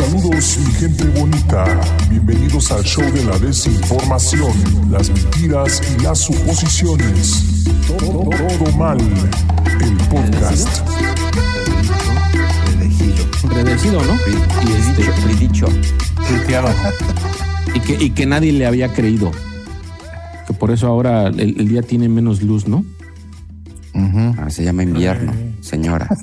Saludos mi gente bonita, bienvenidos al show de la desinformación, las mentiras y las suposiciones. Todo, todo mal, el podcast. Predecido, ¿no? Y, este, Predicho. y, que, y que nadie le había creído. Que por eso ahora el, el día tiene menos luz, ¿no? Ah, se llama invierno, señora.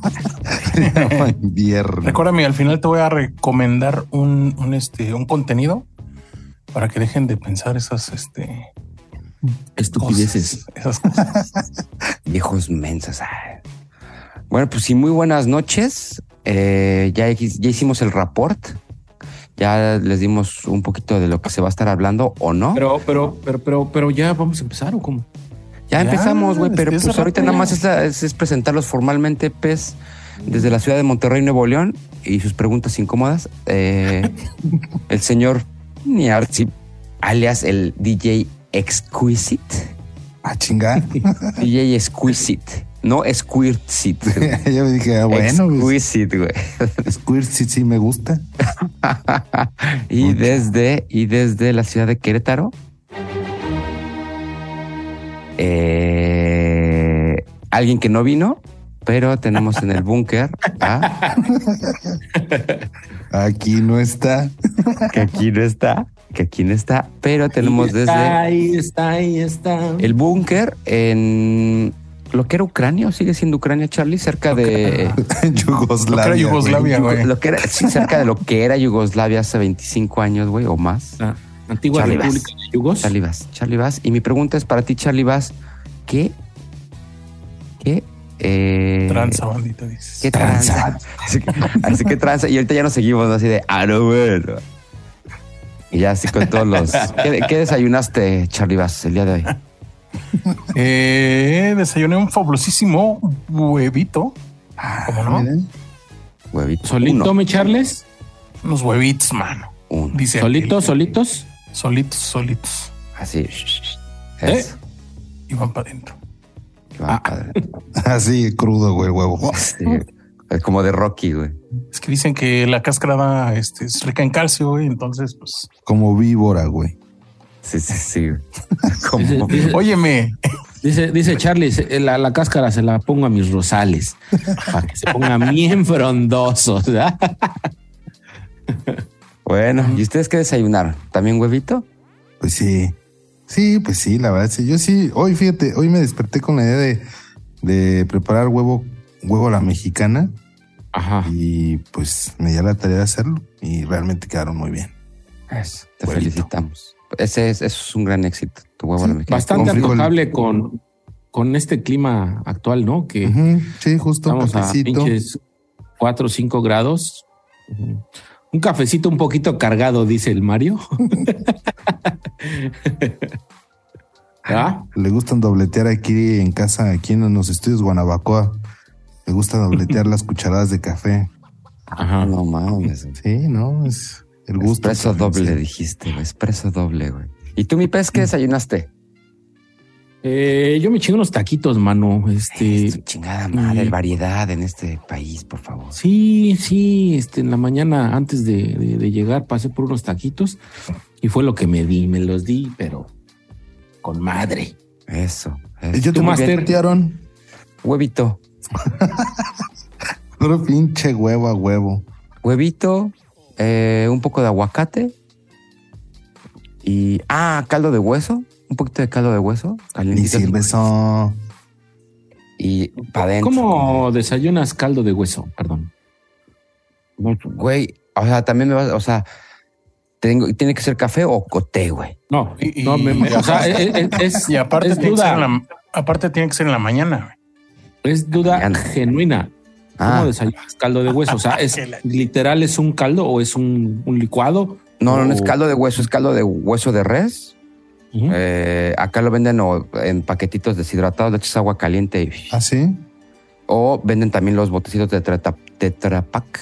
Invierno. Recuérdame, al final te voy a recomendar un, un, este, un contenido para que dejen de pensar esas, este, Estupideces. cosas, esas cosas. Viejos mensas. Bueno, pues sí, muy buenas noches. Eh, ya, ya hicimos el report. Ya les dimos un poquito de lo que se va a estar hablando o no. Pero, pero, pero, pero, pero ya vamos a empezar o cómo? ya, ya, empezamos, güey, pero pues ahorita nada más es, es- es presentarlos formalmente, PES, desde la ciudad de Monterrey, Nuevo León, y sus preguntas incómodas. Eh, el señor Niarzi, alias el DJ Exquisite. Ah, chinga. DJ Exquisite, no Squirtsit. Yo me dije, ah, bueno, pues, Exquisite, güey. Squirt sí, sí me gusta. y Mucho. desde y desde la ciudad de Querétaro. eh, alguien que no vino, pero tenemos en el búnker a Aquí no está. que aquí no está, que aquí no está, pero tenemos Ahí está, desde Ahí está, ahí está. el búnker en lo que era Ucrania o sigue siendo Ucrania, Charlie, cerca de Yugoslavia. Lo que era. Yugoslavia, güey. lo que era sí, cerca de lo que era Yugoslavia hace 25 años, güey, o más. Antigua Charlie República de Yugos. Charlie Bass, Charlie Bass. Y mi pregunta es para ti, Charlie Bass, ¿qué, qué, eh, Tranza, bandita, dices. qué tranza? Así que, así que tranza. Y ahorita ya nos seguimos, ¿no? así de, ah, no, bueno. Y ya así con todos los... ¿Qué, qué desayunaste, Charlie Bass, el día de hoy? Eh, desayuné un fabulosísimo huevito. ¿Cómo no? Miren. Huevito. ¿Solito, Uno, me Charles? Unos huevitos, mano. uno. Dice ¿Solitos, solitos? Solitos, solitos. Así. ¿Eh? Y van para adentro. Va, padre. Así crudo, güey, el huevo. Sí, es como de Rocky, güey. Es que dicen que la cáscara este, es rica en calcio, güey. Entonces, pues, Como víbora, güey. Sí, sí, sí. Como- Dice, dice- óyeme, dice, dice Charlie, se- la, la cáscara se la pongo a mis rosales para que se pongan bien frondosos. ¿verdad? Bueno, ¿y ustedes qué desayunaron? ¿También huevito? Pues sí. Sí, pues sí, la verdad, sí. Yo sí, hoy fíjate, hoy me desperté con la idea de, de preparar huevo, huevo a la mexicana Ajá. y pues me di a la tarea de hacerlo y realmente quedaron muy bien. Eso, te Huevito. felicitamos. Ese es, eso es un gran éxito, tu huevo a la mexicana. Bastante antojable con, con este clima actual, ¿no? Que Sí, justo, estamos a pinches 4 o 5 grados. Ujú. Un cafecito un poquito cargado, dice el Mario. ¿Ah? Le gustan dobletear aquí en casa, aquí en los estudios Guanabacoa. Le gusta dobletear las cucharadas de café. Ajá. No mames. Sí, ¿no? Es el gusto. Espresso también, doble, dijiste, güey. Espresso doble, güey. ¿Y tú, mi pez, qué desayunaste? Eh, yo me chingo unos taquitos, mano. Este, chingada madre, y- variedad en este país, por favor. sí, sí, este, en la mañana antes de, de- de llegar pasé por unos taquitos y fue lo que me di, me los di, pero con madre. Eso. Y eso. yo ¿Tú, te Master? Huevito. Puro pinche huevo a huevo. Huevito, eh, un poco de aguacate y... Ah, caldo de hueso. Un poquito de caldo de hueso. Ni calientito. sirve eso. Y para adentro. ¿Cómo desayunas caldo de hueso? Perdón. Güey, o sea, también me vas... O sea, tengo, tiene que ser café o té, güey. No, Y- y- no, me- o sea, es, y aparte es tiene, que ser duda, en la, aparte tiene que ser en la mañana, güey. es duda Mañana. genuina. ¿Cómo Ah, desayunas caldo de hueso? O sea, ¿es literal es un caldo o es un, un licuado? no, no, no es o- caldo de hueso, es caldo de hueso de res. Eh, acá lo venden o en paquetitos deshidratados, le echas agua caliente y- ¿Ah, sí? o venden también los botecitos de tetra, Tetra Pak.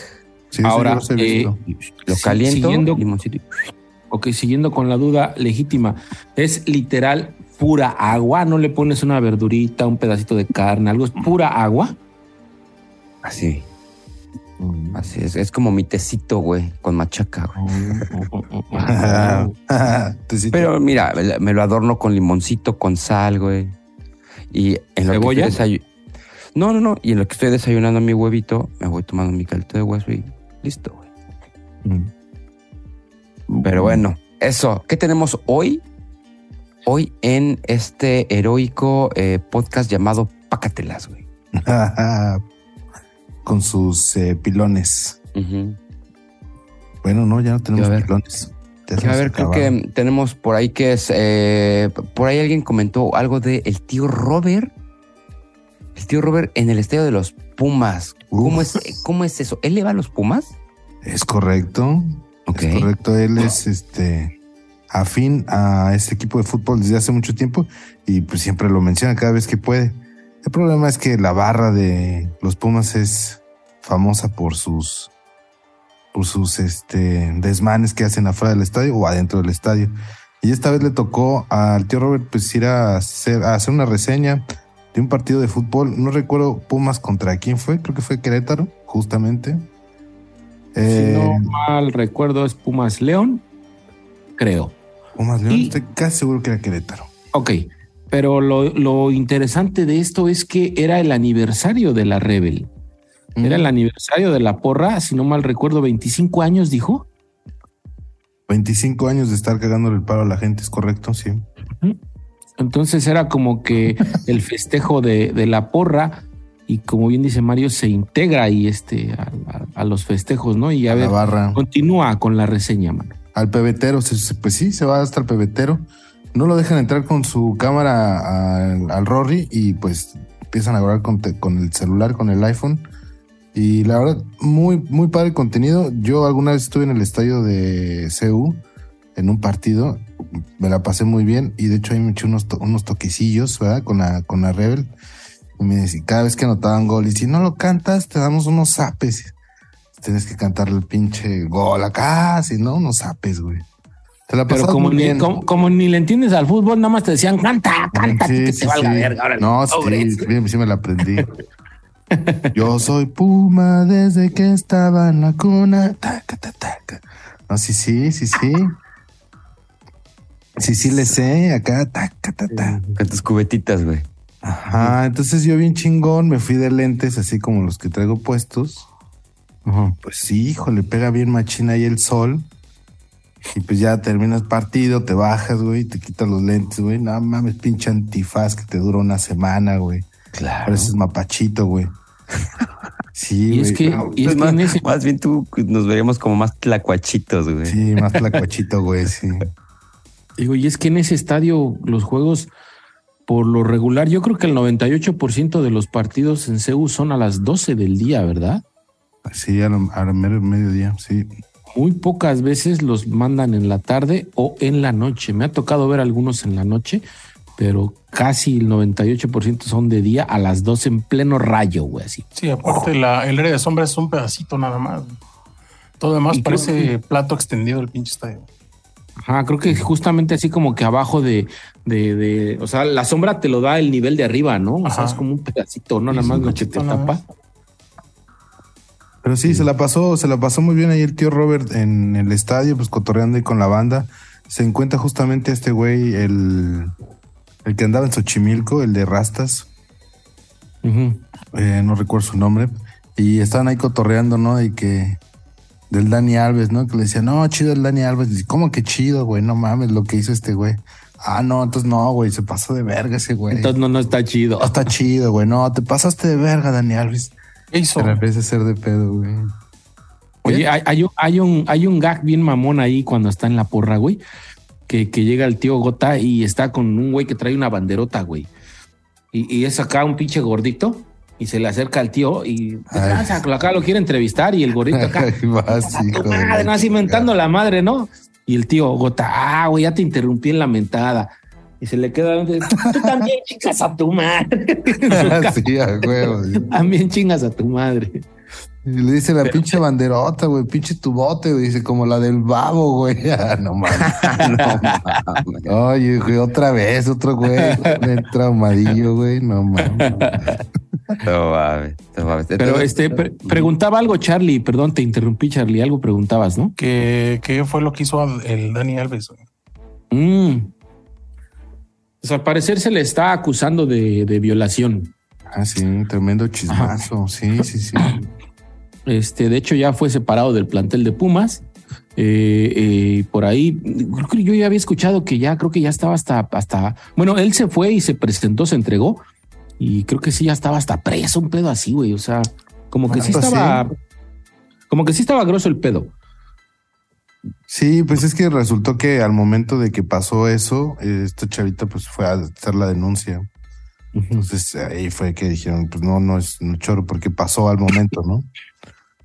Sí, Ahora, sí, eh, visto. Lo caliento, siguiendo- limoncito y- Ok, siguiendo con la duda legítima, ¿es literal pura agua? ¿No le pones una verdurita, un pedacito de carne, algo? ¿Es pura agua? así. Así es, es como mi tecito, güey, con machaca, güey. Tecito. Pero mira, me lo adorno con limoncito, con sal, güey. Y en lo ¿Cebolla? que No, no, no. Y en lo que estoy desayunando mi huevito, me voy tomando mi caldo de hueso y listo, güey. Mm. Pero bueno, eso. ¿Qué tenemos hoy? Hoy en este heroico eh, podcast llamado Pácatelas, güey. Con sus eh, pilones. Bueno, no, ya no tenemos pilones. Ya a ver, creo acabaron. que tenemos por ahí que es. eh, por ahí alguien comentó algo de el tío Robert. El tío Robert en el estadio de los Pumas. ¿Cómo es, ¿Cómo es eso? ¿Él le va a los Pumas? Es correcto. Es correcto. Él es este afín a este equipo de fútbol desde hace mucho tiempo y pues siempre lo menciona cada vez que puede. El problema es que la barra de los Pumas es famosa por sus por sus este desmanes que hacen afuera del estadio o adentro del estadio. Y esta vez le tocó al tío Robert pues ir a hacer, a hacer una reseña de un partido de fútbol. No recuerdo Pumas contra quién fue, creo que fue Querétaro, justamente. Si Eh, no mal recuerdo, es Pumas León, creo. Pumas León, Y- estoy casi seguro que era Querétaro. Ok, pero lo, lo interesante de esto es que era el aniversario de la Rebel. Era el aniversario de la porra, si no mal recuerdo, 25 años, dijo. 25 años de estar cagándole el paro a la gente, es correcto, sí. Entonces era como que el festejo de, de la porra y como bien dice Mario, se integra ahí este, a, a- a los festejos, ¿no? Y a, A la ver, barra. continúa con la reseña, mano. Al pebetero, pues sí, se va hasta el pebetero. No lo dejan entrar con su cámara al, Rory y pues empiezan a grabar con, el celular, con el iPhone. Y la verdad, muy, muy padre el contenido. Yo alguna vez estuve en el estadio de CU en un partido. Me la pasé muy bien y de hecho ahí me eché unos, unos toquecillos, ¿verdad? Con la, con la Rebel. Y me decía, cada vez que anotaban gol, y si no lo cantas, te damos unos zapes. Tienes que cantarle el pinche gol acá, si no, unos zapes, güey. Te la Pero como muy ni, como, como ni le entiendes al fútbol, nada más te decían, canta, canta, Sí, que sí, te valga sí. verga. órale, No, sobres". sí, sí, me la aprendí. Yo soy Puma desde que estaba en la cuna. Taca, ta, taca. No, sí, sí, sí, sí. Sí, sí le sé. Acá, taca, ta, ta. Con tus cubetitas, güey. Ajá, entonces yo bien chingón, me fui de lentes así como los que traigo puestos. Pues sí, hijo, le pega bien machina ahí el sol. Y pues ya terminas partido, te bajas, güey, te quitas los lentes, güey. No mames, pinche antifaz que te dura una semana, güey. Claro. Pareces mapachito, güey. Sí, Y es güey. que, No, y es Pues que más, ese, más bien tú nos veríamos como más tlacuachitos, güey. Sí, más tlacuachito, güey, sí. digo, y es que en ese estadio los juegos, por lo regular, yo creo que el 98% de los partidos en CEU son a las 12 del día, ¿verdad? Sí, a lo, a lo mero mediodía, sí. Muy pocas veces los mandan en la tarde o en la noche. Me ha tocado ver algunos en la noche, pero casi el 98% son de día a las 12 en pleno rayo, güey, así. Sí, aparte la, el área de sombra es un pedacito nada más. Todo demás parece plato extendido del pinche estadio. Ajá, creo que justamente así como que abajo de, de, de, o sea, la sombra te lo da el nivel de arriba, ¿no? O sea, es como un pedacito, no nada más lo que te tapa. Pero sí, se la pasó, se la pasó muy bien ahí el tío Robert en el estadio, pues cotorreando ahí con la banda. Se encuentra justamente este güey, el, el que andaba en Xochimilco, el de Rastas, eh, no recuerdo su nombre, y estaban ahí cotorreando, ¿no? Y que del Dani Alves, ¿no? Que le decía, no, chido el Dani Alves. Dice, ¿cómo que chido, güey? No mames lo que hizo este güey. Ah, no, entonces no, güey, se pasó de verga ese güey. Entonces no, no está chido. No está chido, güey. No, te pasaste de verga, Dani Alves. ¿Qué hizo? A hacer de pedo, güey. Oye, hay, hay un, hay, un, hay un gag bien mamón ahí cuando está en la porra, güey. Que, que llega el tío Gota y está con un güey que trae una banderota, güey. Y, y es acá un pinche gordito y se le acerca al tío y Ay. "Ah, acá lo quiere entrevistar y el gordito acá. Ahí vas, "A tu hijo de madre, la no así chingada. mentando la madre, ¿no? Y el tío Gota, ah, güey, ya te interrumpí en la mentada. Y se le queda, tú también chingas a tu madre. sí, a huevo. sí. también chingas a tu madre. Y le dice la pinche banderota, güey, pinche tu bote, güey, dice como la del babo, güey. Ah, no mames. no mames. Oye, güey, otra vez, otro güey, de traumadillo, güey, no mames. No mames, no mames. Pero este pre- preguntaba algo, Charlie. Perdón, te interrumpí, Charlie. Algo preguntabas, ¿no? ¿Qué, qué fue lo que hizo el Dani Alves? güey? Mm. Pues al parecer se le está acusando de, de violación. Ah, sí, tremendo chismazo. Sí, sí, sí. Este, de hecho, ya fue separado del plantel de Pumas. Eh, eh, por ahí, creo que yo ya había escuchado que ya creo que ya estaba hasta, hasta, bueno, él se fue y se presentó, se entregó y creo que sí ya estaba hasta preso, un pedo así, güey. O sea, como que Ah, sí pues estaba, como que sí estaba grosso el pedo. Sí, pues es que resultó que al momento de que pasó eso, esta chavita pues fue a hacer la denuncia. Entonces ahí fue que dijeron, pues no, no es un choro porque pasó al momento, ¿no?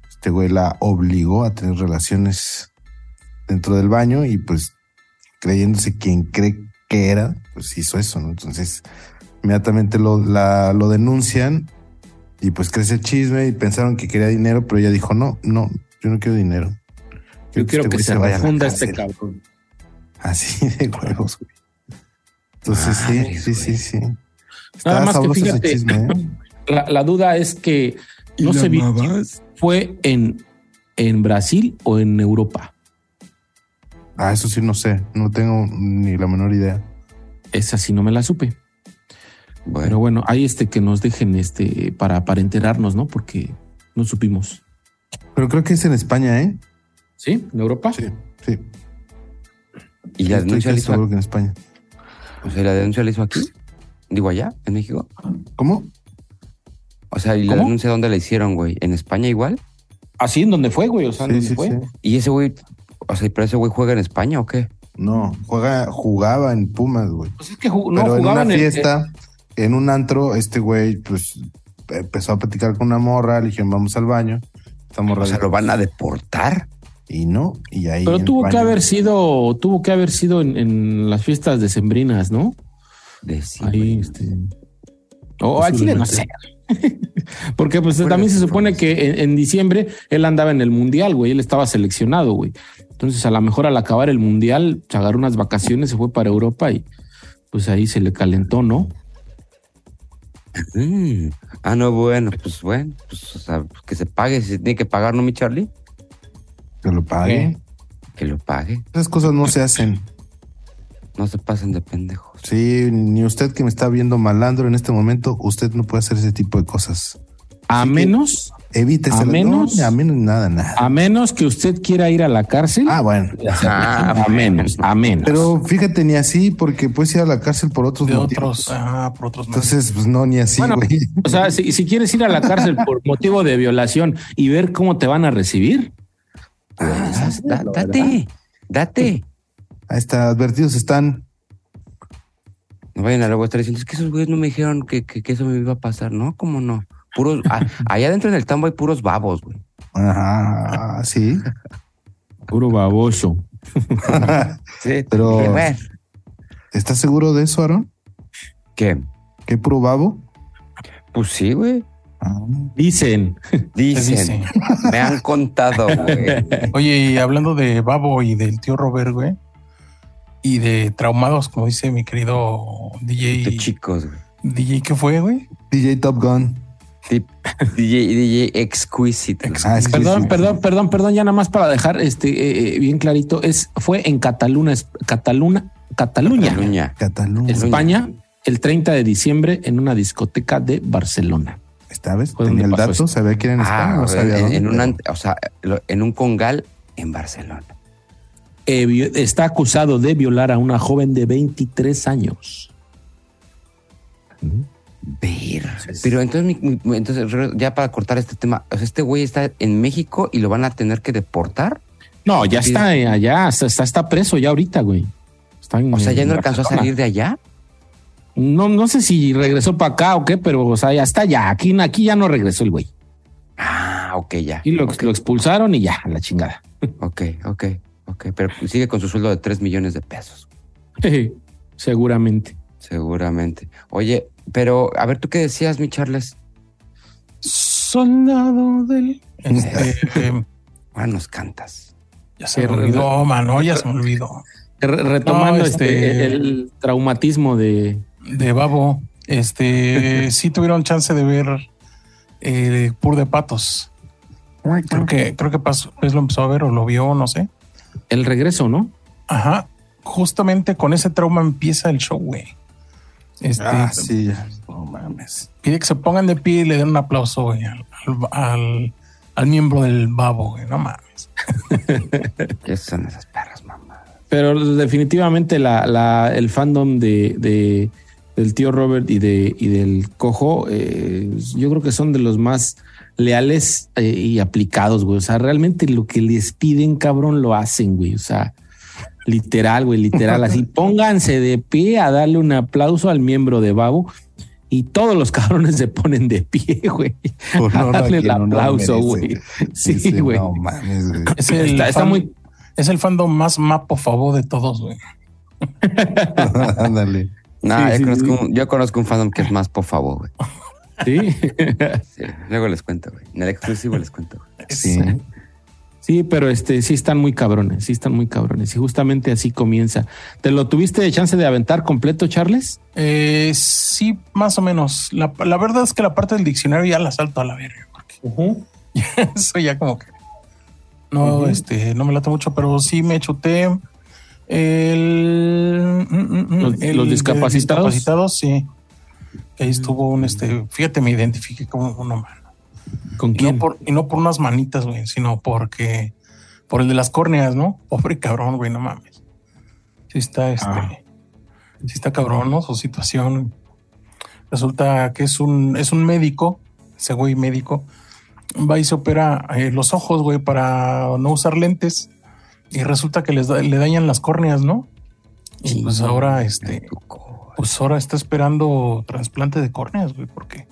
Este güey la obligó a tener relaciones dentro del baño y pues creyéndose quien cree que era, pues hizo eso, ¿no? Entonces inmediatamente lo, la, lo denuncian y pues crece el chisme y pensaron que quería dinero, pero ella dijo, no, no, yo no quiero dinero. Yo quiero que se vaya a la refunda este cárcel". cabrón. Así de huevos, güey. Entonces sí, sí, sí, sí. Nada más que fíjate, chisme, ¿eh? la, la duda es que no se vi fue en, en Brasil o en Europa. Ah, eso sí no sé, no tengo ni la menor idea. Esa sí no me la supe. bueno, Pero bueno, hay este que nos dejen este para, para enterarnos, ¿no? Porque no supimos. Pero creo que es en España, ¿eh? ¿Sí? ¿En Europa? Sí, sí. y la denuncia la hizo, que en España. o sea, la denuncia la hizo aquí. Digo, allá, en México. ¿Cómo? O sea, ¿y la ¿Cómo? denuncia dónde la hicieron, güey? ¿En España igual? Así en donde fue, güey. O sea, en Sí, donde sí, fue. sí. ¿Y ese güey, o sea, pero ese güey juega en España o qué? No, juega, jugaba en Pumas, güey. Pues es que ju- no Pero en jugaba una en el- fiesta, en un antro, este güey, pues empezó a platicar con una morra, le dijeron, vamos al baño. Esta morra O sea, dijo, lo van a deportar. Y no, y ahí. Pero tuvo que haber sido, tuvo que haber sido en, en las fiestas decembrinas, ¿no? De sí, Ahí, este. O al chile no sé. Porque pues Bueno, también se supone pues. que en, en diciembre él andaba en el mundial, güey. Él estaba seleccionado, güey. Entonces, a lo mejor al acabar el mundial, se agarró unas vacaciones, se fue para Europa y pues ahí se le calentó, ¿no? Mm. Ah, no, bueno, pues bueno, pues, o sea, que se pague, si se tiene que pagar, ¿no, mi Charlie? Que lo pague. Que lo pague. Esas cosas no se hacen. No se pasen de pendejos. Sí, ni usted que me está viendo malandro en este momento, usted no puede hacer ese tipo de cosas. A Así menos, Evítese. A menos- a menos nada, nada. a menos que usted quiera ir a la cárcel. Ah, bueno. Ah, a menos, a menos. Pero fíjate, ni así, porque puedes ir a la cárcel por otros De motivos. otros, ah, por otros. Entonces, pues no, ni así, Bueno. O sea, si, si quieres ir a la cárcel por motivo de violación y ver cómo te van a recibir, Ah, da- date, date. Ahí está, advertidos están. No vayan a luego estar diciendo, es que esos güeyes no me dijeron que, que, que eso me iba a pasar, ¿no? ¿Cómo no? Puros, ah, allá adentro en el tambo hay puros babos, güey. Ajá, sí. puro baboso. Sí, Pero- bueno, ¿Estás seguro de eso, Aaron? ¿Qué? ¿Qué puro babo? Pues sí, güey. Dicen. Dicen, dice. me han contado, güey. Oye, y hablando de Babo y del tío Robert, güey, y de traumados, como dice mi querido De DJ. chicos, güey. DJ, ¿qué fue, güey? DJ Top Gun. Tip- DJ, DJ Exquisite. Ah, que Perdón, perdón, perdón, perdón, ya nada más para dejar este eh, eh, bien clarito, es fue en Cataluña, es- Cataluña, Cataluña, Cataluña. Cataluña. España, el 30 de diciembre en una discoteca de Barcelona. ¿Esta vez? Fue Tenía el dato, esto. sabía en España, Ah, no sabía en, dónde, en un, pero- an- o sea, lo- en un congal en Barcelona. Eh, está acusado de violar a una joven de 23 años. Ver. Pero entonces, mi- mi- entonces, ya para cortar este tema, o sea, este güey está en México y lo van a tener que deportar. No, ya está eh, allá, está, está, preso ya ahorita, güey. Está en- O sea, ya no alcanzó a salir de allá. No, no sé si regresó para acá o qué, pero o sea, ya está ya. Aquí, aquí ya no regresó el güey. Ah, ok, ya. Aquí lo, lo expulsaron y ya, a la chingada. Ok, ok, ok. Pero sigue con su sueldo de 3 millones de pesos, Seguramente. seguramente. Oye, pero a ver, ¿tú qué decías, mi Charles? Soldado del. Este, eh, Ah, nos cantas. ya se me olvidó, mano, ya se me olvidó. Re- retomando No, este, este- el traumatismo de De Babo. Este, sí tuvieron chance de ver eh, Pur de Patos. Creo que, creo que pasó, pues lo empezó a ver o lo vio, no sé. El regreso, ¿no? Ajá. Justamente con ese trauma empieza el show, güey. Este, Ah, sí. No mames. Pide que se pongan de pie y le den un aplauso, güey, al, al- al- al miembro del babo, güey. No mames. ¿Qué son esas perras, mamá? Pero definitivamente la, la- el fandom de, de- del tío Robert y, de, y del cojo, eh, yo creo que son de los más leales eh, y aplicados, güey. O sea, realmente lo que les piden, cabrón, lo hacen, güey. O sea, literal, güey, literal. Así, pónganse de pie a darle un aplauso al miembro de Babo. Y todos los cabrones se ponen de pie, güey. Por A darle el aplauso, güey. Sí, güey. No mames, güey. Es el, Está, está fan- muy, es el fandom más mapo favor de todos, güey. Ándale. No, Sí, yo, sí, conozco sí. Un, yo conozco un fandom que es más por favor, güey. sí. Sí, luego les cuento, güey. En el exclusivo les cuento. güey. Sí. Sí, pero este sí están muy cabrones, sí están muy cabrones. Y justamente así comienza. ¿Te lo tuviste de chance de aventar completo, Charles? Eh, sí, más o menos. La, la verdad es que la parte del diccionario ya la salto a la verga, porque eso ya como que no, este, no me late mucho, pero sí me chuté el, mm, mm, mm, Los- el los discapacitados. discapacitados, sí. Que ahí estuvo un, este, fíjate, me identifiqué como un humano. ¿Con Y no quién? por, y no por unas manitas, güey, sino porque, por el de las córneas, ¿no? Pobre cabrón, güey, no mames. Sí está, este, Ah. sí está cabrón, ¿no? Su situación. Resulta que es un, es un médico, ese güey médico, va y se opera eh, los ojos, güey, para no usar lentes. Y resulta que les da- le dañan las córneas, ¿no? Y pues ahora, este, pues ahora está esperando trasplante de córneas, güey, porque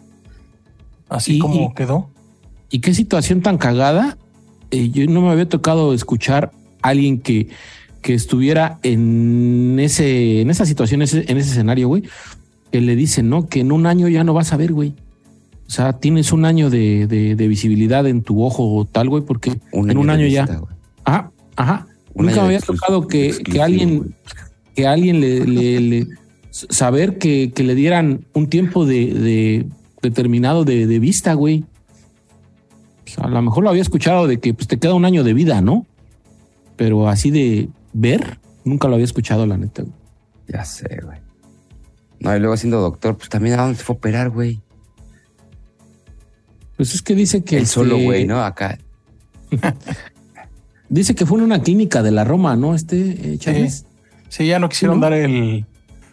así Y- como quedó. ¿Y qué situación tan cagada? Eh, yo no me había tocado escuchar a alguien que, que estuviera en ese, en esa situación, ese- en ese escenario, güey, que le dicen, ¿no? Que en un año ya no vas a ver, güey. O sea, tienes un año de, de- de visibilidad en tu ojo o tal, güey, porque en un año ya. güey. Ajá, ajá. Un Nunca me había tocado que, que alguien, que alguien le, le- le- saber que, que le dieran un tiempo de, de determinado de, de vista, güey. O sea, a lo mejor lo había escuchado de que pues, te queda un año de vida, ¿no? Pero así de ver, nunca lo había escuchado, la neta. güey. Ya sé, güey. No, y luego siendo doctor, pues también a dónde se fue a operar, güey. Pues es que dice que El este, solo, güey, ¿no? Acá. Dice que fue en una clínica de la Roma, ¿no? Este eh, Charles. Sí, ya no quisieron ¿no? dar el,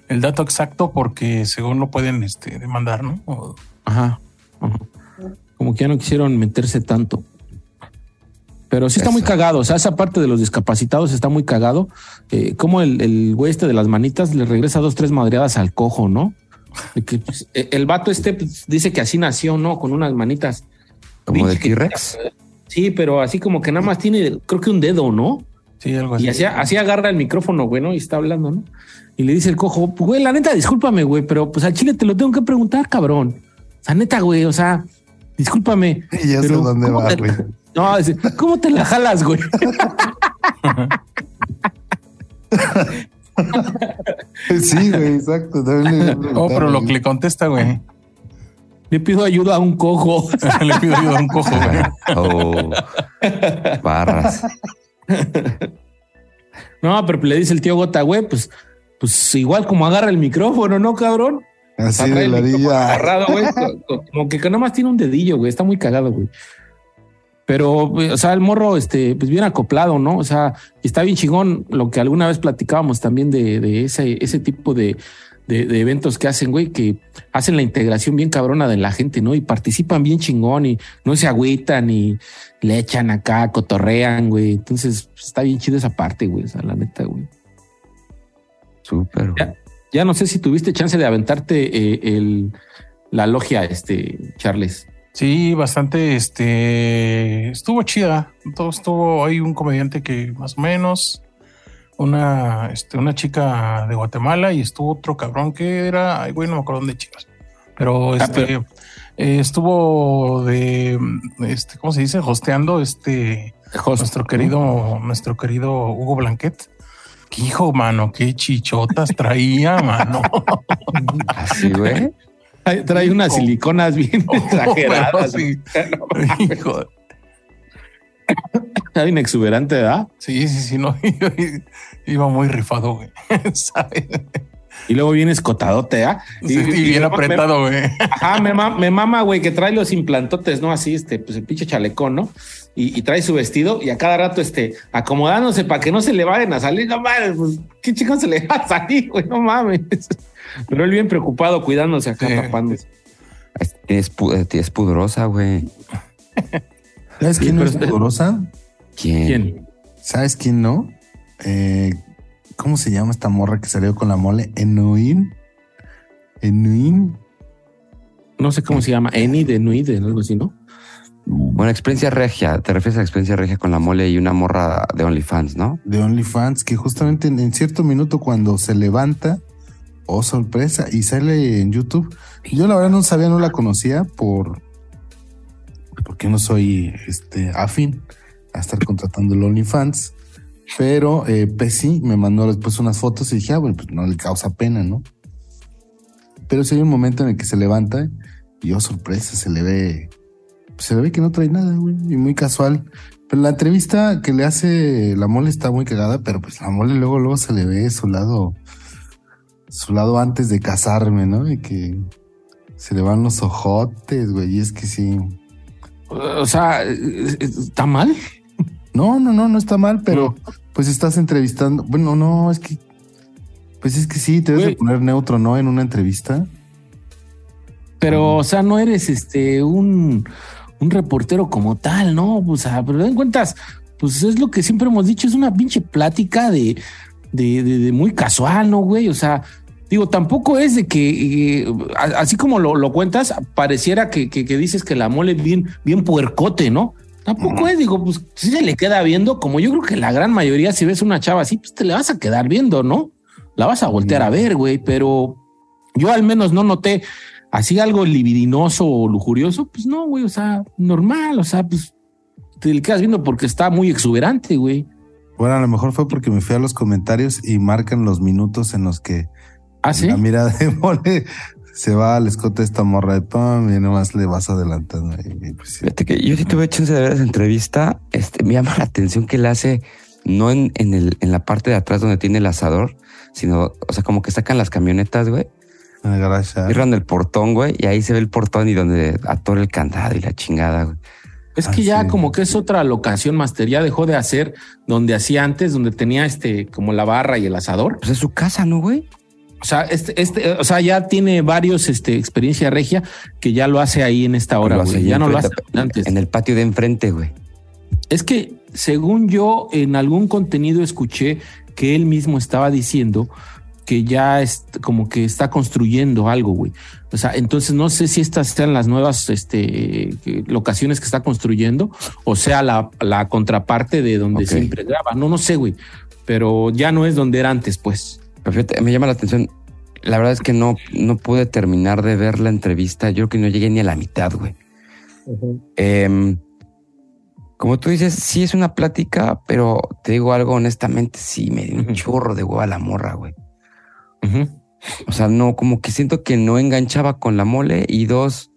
el dato exacto porque según lo pueden este, demandar, ¿no? O- Ajá, ajá. Como que ya no quisieron meterse tanto. Pero sí está muy cagado. O sea, esa parte de los discapacitados está muy cagado. Eh, como el, el güey este de las manitas le regresa dos, tres madreadas al cojo, ¿no? De que, pues, eh, el vato este pues, dice que así nació, ¿no? Con unas manitas. Como de T-Rex. Sí, pero así como que nada más tiene, creo que un dedo, ¿no? sí, algo así. Y así, así agarra el micrófono, güey, ¿no? Y está hablando, ¿no? Y le dice el cojo, "Pues, güey, la neta, discúlpame, güey, pero pues al chile te lo tengo que preguntar, cabrón. O sea, neta, güey, o sea, discúlpame. Y ya sé dónde ¿cómo va, te- güey. No, dice, ¿cómo te la jalas, güey? Sí, güey, exacto. También Oh, pero lo que le contesta, güey. Le pido ayuda a un cojo. le pido ayuda a un cojo, güey. Oh. Barras. No, pero le dice el tío Gota, güey, pues, pues igual como agarra el micrófono, ¿no, cabrón? Así Agarra de ladilla. Agarrado, güey. co- co- Como que nada más tiene un dedillo, güey. Está muy cagado, güey. Pero, o sea, el morro, este, pues bien acoplado, ¿no? O sea, está bien chingón lo que alguna vez platicábamos también de, de ese, ese tipo de, de, de eventos que hacen, güey, que hacen la integración bien cabrona de la gente, ¿no? Y participan bien chingón y no se agüitan y le echan acá, cotorrean, güey. Entonces, pues, está bien chido esa parte, güey. O sea, la neta, güey. Súper. Ya no sé si tuviste chance de aventarte eh, el, la logia, este, Charles. Sí, bastante, este, estuvo chida. Todo estuvo, hay un comediante que más o menos, una, este, una chica de Guatemala y estuvo otro cabrón que era, ay, güey, no me acuerdo dónde chicas. Pero este, pero- eh, estuvo de, este, ¿cómo se dice? Hosteando este, Host, nuestro querido, nuestro querido Hugo Blanquet. Qué hijo, mano, qué chichotas traía, mano. Así, güey. Trae, unas Oh. siliconas bien Oh, exageradas. sí. No. Hijo. Está bien exuberante, ¿verdad? Sí, sí, sí, no. Iba muy rifado, güey. ¿Sabes? Y luego viene escotadote, ¿ah? Sí, y bien me- apretado, güey. Ajá, me, ma- me mama, güey, que trae los implantotes, ¿no? Así, este, pues el pinche chalecón, ¿no? Y, y trae su vestido y a cada rato, este, acomodándose para que no se le vayan a salir. No mames, pues, ¿qué chingón se le va a salir, güey? No mames. Pero él bien preocupado, cuidándose acá, Sí. tapándose. Es, es, pu- es pudorosa, güey. ¿Sabes quién no es pudorosa? ¿Quién? ¿Quién? ¿Sabes quién no? Eh, ¿Cómo se llama esta morra que salió con la mole? Enuin. Enuin. No sé cómo se llama, Eni de Nui, de algo así, ¿no? Bueno, experiencia regia. Te refieres a experiencia regia con la mole y una morra de OnlyFans, ¿no? de OnlyFans, que justamente en, en cierto minuto cuando se levanta, oh sorpresa, y sale en YouTube. Yo la verdad no sabía, no la conocía por porque no soy este afín a estar contratando el OnlyFans. Pero eh, Pesi me mandó después unas fotos y dije, ah, bueno, pues no le causa pena, ¿no? Pero sí hay un momento en el que se levanta y oh sorpresa, se le ve, pues, se le ve que no trae nada, güey, y muy casual. Pero la entrevista que le hace la mole está muy cagada, pero pues la mole luego, luego se le ve su lado, su lado antes de casarme, ¿no? Y que se le van los ojotes, güey. Y es que sí. O sea, ¿está mal? No, no, no, no está mal, pero pues estás entrevistando. Bueno, no, es que. Pues es que sí, te debes de poner neutro, ¿no? En una entrevista. Pero, o sea, no eres este un, un reportero como tal, ¿no? O sea, pero den cuentas, pues es lo que siempre hemos dicho, es una pinche plática de, de, de- de muy casual, ¿no, güey? O sea, digo, tampoco es de que, eh, así como lo, lo cuentas, pareciera que, que, que dices que la mole es bien, bien puercote, ¿no? Tampoco es, digo, pues si se le queda viendo, como yo creo que la gran mayoría, si ves una chava así, pues te le vas a quedar viendo, ¿no? La vas a voltear a ver, güey, pero yo al menos no noté así algo libidinoso o lujurioso, pues no, güey, o sea, normal, o sea, pues te le quedas viendo porque está muy exuberante, güey. Bueno, a lo mejor fue porque me fui a los comentarios y marcan los minutos en los que ¿Ah, sí? la mirada de mole se va al escote esta morra de pam y nomás le vas adelantando. Y, y pues. Fíjate que yo sí tuve chance de ver esa entrevista. Este, me llama la atención que la hace no en, en, el, en la parte de atrás donde tiene el asador, sino, o sea, como que sacan las camionetas, güey, garage. ah. cierran el portón, güey, y ahí se ve el portón y donde atora el candado y la chingada, güey. Es Ah, que ya sí. como que es otra locación, Master. Ya dejó de hacer donde hacía antes, donde tenía este como la barra y el asador. Pues es su casa, ¿no, güey? O sea, este, este, o sea, ya tiene varios este experiencia regia que ya lo hace ahí en esta hora, güey. Ya no lo hace antes. En el patio de enfrente, güey. Es que, según yo, en algún contenido escuché que él mismo estaba diciendo que ya es como que está construyendo algo, güey. O sea, entonces no sé si estas sean las nuevas este, locaciones que está construyendo o sea la, la contraparte de donde siempre graba. No, no sé, güey. Pero ya no es donde era antes, pues. Fíjate, me llama la atención. La verdad es que no, no pude terminar de ver la entrevista. Yo creo que no llegué ni a la mitad, güey. Em, como tú dices, sí es una plática, pero te digo algo honestamente, sí me dio un chorro de hueva la morra, güey. O sea, no, como que siento que no enganchaba con la mole y dos,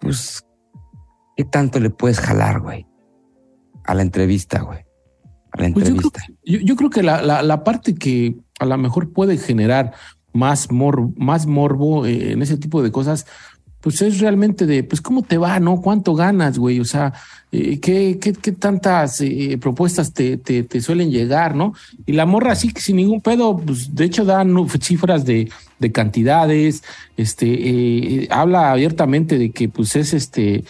pues, ¿qué tanto le puedes jalar, güey? A la entrevista, güey. A la Pues yo creo, yo, yo creo que la, la- la parte que a lo mejor puede generar más, mor, más morbo eh, en ese tipo de cosas, pues es realmente de, pues, ¿cómo te va, no? ¿Cuánto ganas, güey? O sea, eh, ¿qué, qué, qué tantas eh, propuestas te, te, te suelen llegar, no? Y la morra que sin ningún pedo, pues, de hecho uh, cifras de, de cantidades, este, eh, habla abiertamente de que, pues, es este,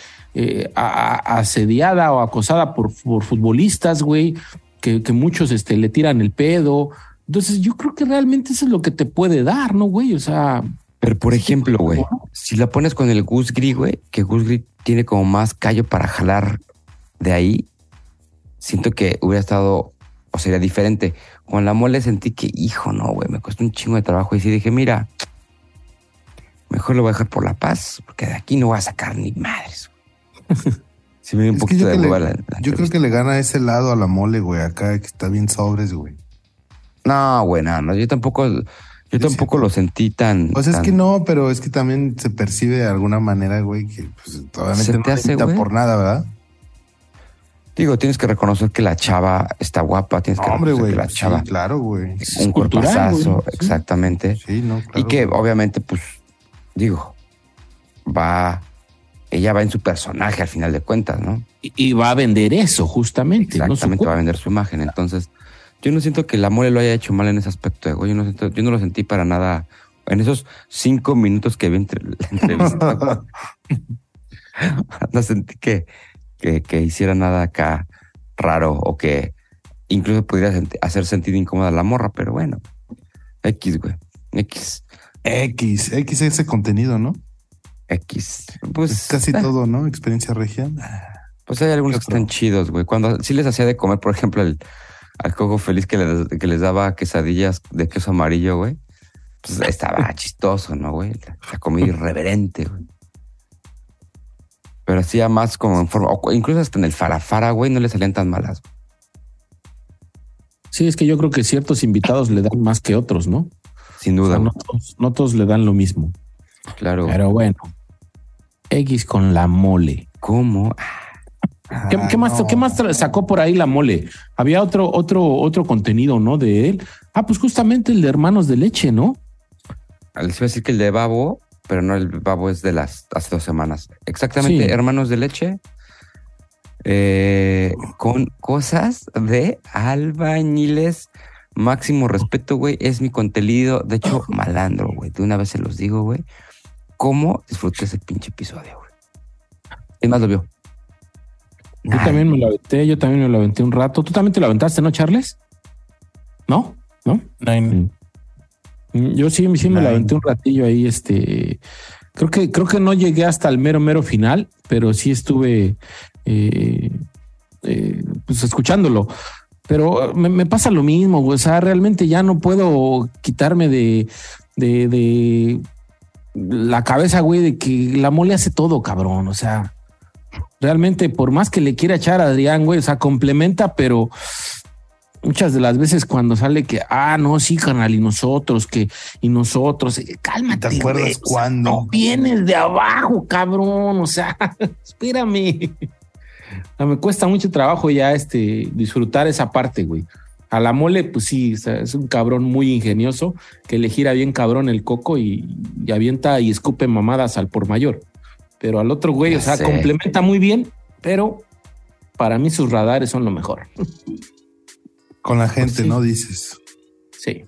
a- a- asediada o acosada por, por futbolistas, güey, que, que muchos este, le tiran el pedo. Entonces, yo creo que realmente eso es lo que te puede dar, ¿no, güey? O sea, Pero por ejemplo, güey, si la pones con el Gus Gris, güey, que Gus Gris tiene como más callo para jalar de ahí, siento que hubiera estado, o sería diferente. Con la mole sentí que, hijo, no, güey, me costó un chingo de trabajo y sí dije, mira, mejor lo voy a dejar por la paz, porque de aquí no voy a sacar ni madres. Sí me dio un Es que poquito yo, de le- la- la yo creo que le gana ese lado a la mole, güey, acá que está bien sobres, güey. No, güey, no, no, yo tampoco, Yo tampoco lo sentí tan. Pues es tan- que no, pero es que también se percibe de alguna manera, güey, que pues, obviamente Se no hace, por nada, ¿verdad? Digo, tienes que reconocer que la chava está guapa, tienes No, que hombre, reconocer güey. que la Sí, chava claro, güey. un cuerpazazo, exactamente. Sí, no, claro. y que obviamente, pues, digo, va, ella va en su personaje al final de cuentas, ¿no? Y, y va a vender eso, justamente. no Exactamente, va a vender su imagen. Entonces, yo no siento que la mole lo haya hecho mal en ese aspecto, güey. Yo no, siento- yo no lo sentí para nada. En esos cinco minutos que vi entre la entrevista, no sentí que, que, que hiciera nada acá raro o que incluso pudiera senti- hacer sentir incómoda a la morra, pero bueno, X, güey, X, X, X ese contenido, ¿no? X. Es Pues casi eh, todo, ¿no? Experiencia regia. Pues hay algunos que están chidos, güey. Cuando sí les hacía de comer, por ejemplo, el, al cojo feliz que les, que les daba quesadillas de queso amarillo, güey. Pues estaba chistoso, ¿no, güey? La, la comida irreverente, güey. Pero hacía más como en forma, o incluso hasta en el farafara, güey, no le salían tan malas. Sí, es que yo creo que ciertos invitados le dan más que otros, ¿no? Sin O duda, sea, no, güey. todos, no todos le dan lo mismo. claro. Pero bueno, X con la mole. ¿Cómo? ¿Qué, Ah, qué más, no. ¿Qué más sacó por ahí la mole? Había otro, otro, otro contenido, ¿no? De él. Ah, pues justamente el de hermanos de leche, ¿no? Les iba a decir que el de babo, pero no el babo es de las hace dos semanas. Exactamente, Sí. hermanos de leche. eh, con cosas de albañiles. Máximo respeto, güey. Es mi contenido. De hecho, malandro, güey. De una vez se los digo, güey. ¿Cómo disfruté ese pinche episodio, güey? Es más, lo vio. Yo también me lo aventé, yo también me lo aventé un rato. Tú también te lo aventaste, ¿no, Charles? ¿No? ¿No? Nine. Mm, Yo sí, sí me lo aventé un ratillo ahí, este. Creo que, creo que no llegué hasta el mero, mero final, pero sí estuve eh, eh, pues escuchándolo. Pero me, me pasa lo mismo, güey. O sea, realmente ya no puedo quitarme de, de, de la cabeza, güey, de que la mole hace todo, cabrón. O sea, realmente, por más que le quiera echar a Adrián, güey, o sea, complementa, pero muchas de las veces cuando sale que, ah, no, sí, carnal, y nosotros, que, y nosotros, eh, cálmate. ¿Te acuerdas güey, o sea, cuándo? no vienes de abajo, cabrón, o sea, espérame. Me cuesta mucho trabajo ya este disfrutar esa parte, güey. A la mole, pues sí, o sea, es un cabrón muy ingenioso que le gira bien cabrón el coco y, y avienta y escupe mamadas al por mayor. Pero al otro güey, Ya o sea, sé. complementa muy bien, pero para mí sus radares son lo mejor. Con la gente, Pues sí. ¿no? Dices. Sí.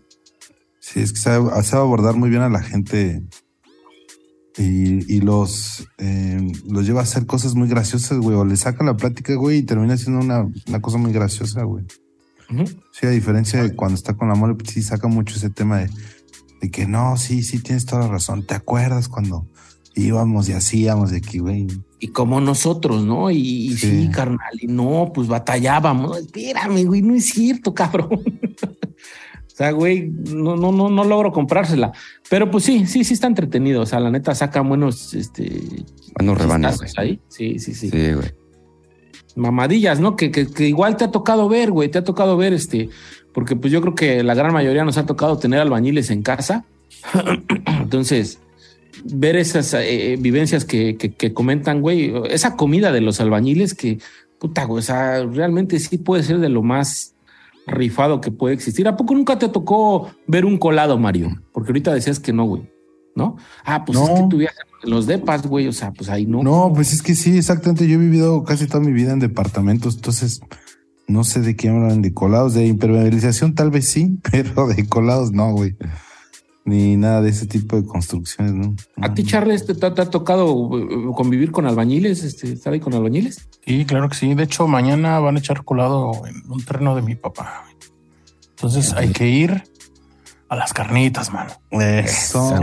Sí, es que sabe, sabe abordar muy bien a la gente y, y los, eh, los lleva a hacer cosas muy graciosas, güey. O le saca la plática, güey, y termina siendo una, una cosa muy graciosa, güey. Sí, a diferencia de cuando está con la mole, pues sí saca mucho ese tema de, de que no, sí, sí, tienes toda la razón. ¿Te acuerdas cuando íbamos y hacíamos de aquí, güey? Y como nosotros, ¿no? Y, y sí. Sí. carnal, y no, pues batallábamos. Espérame, güey, no es cierto, cabrón. o sea, güey, no, no, no, no logro comprársela. Pero pues sí, sí, sí está entretenido. O sea, la neta saca buenos, este, Buenos rebanes, ahí. Sí, sí, sí. Sí, güey. Mamadillas, ¿no? Que, que, que igual te ha tocado ver, güey, te ha tocado ver, este, porque pues yo creo que la gran mayoría nos ha tocado tener albañiles en casa. Entonces, ver esas eh, vivencias que, que, que comentan, güey, esa comida de los albañiles que, puta, güey, o sea, realmente sí puede ser de lo más rifado que puede existir. ¿A poco nunca te tocó ver un colado, Mario? Porque ahorita decías que no, güey, ¿no? Ah, pues No. es que tú viajas en los depas, güey, o sea, pues ahí no. No, pues es que sí, exactamente. Yo he vivido casi toda mi vida en departamentos, entonces no sé de qué hablan de colados, de impermeabilización tal vez sí, pero de colados no, güey. Ni nada de ese tipo de construcciones, ¿no? ¿A ti, Charles, te, te- te ha tocado eh, convivir con albañiles? Este, ¿Estar ahí con albañiles? Sí, claro que sí. De hecho, mañana van a echar colado en un terreno de mi papá. Entonces hay que ir a las carnitas, mano. Eso.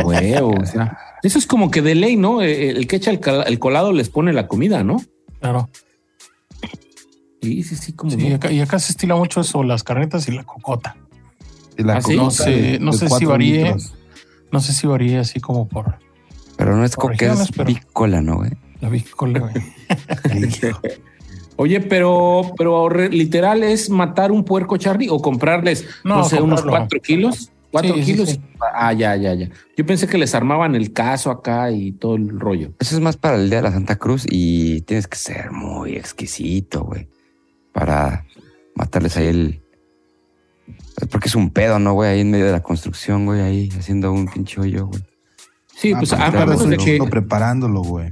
Eso es como que de ley, ¿no? Eh, El que echa el, cal- el colado les pone la comida, ¿no? Claro. Sí, sí, sí, como Sí, no. acá, y acá se estila mucho eso, las carnitas y la cocota. Y la ¿Ah, No sé- de- no de sé si varíe. litros. No sé si varía así como por Pero no es coca, es bicola, ¿no, güey? la bicola, güey. Oye, pero, pero literal es matar un puerco, Charlie, o comprarles, no, No, sé, unos cuatro kilos. Cuatro Sí, kilos. sí. Ah, ya, ya, ya. Yo pensé que les armaban el caso acá y todo el rollo. Eso es más para el Día de la Santa Cruz y tienes que ser muy exquisito, güey, para matarles ahí el... Porque es un pedo, ¿no, güey? Ahí en medio de la construcción, güey, ahí haciendo un pinche hoyo, güey. Sí, Ah, pues porque a, a tardas menos un de que, preparándolo, güey.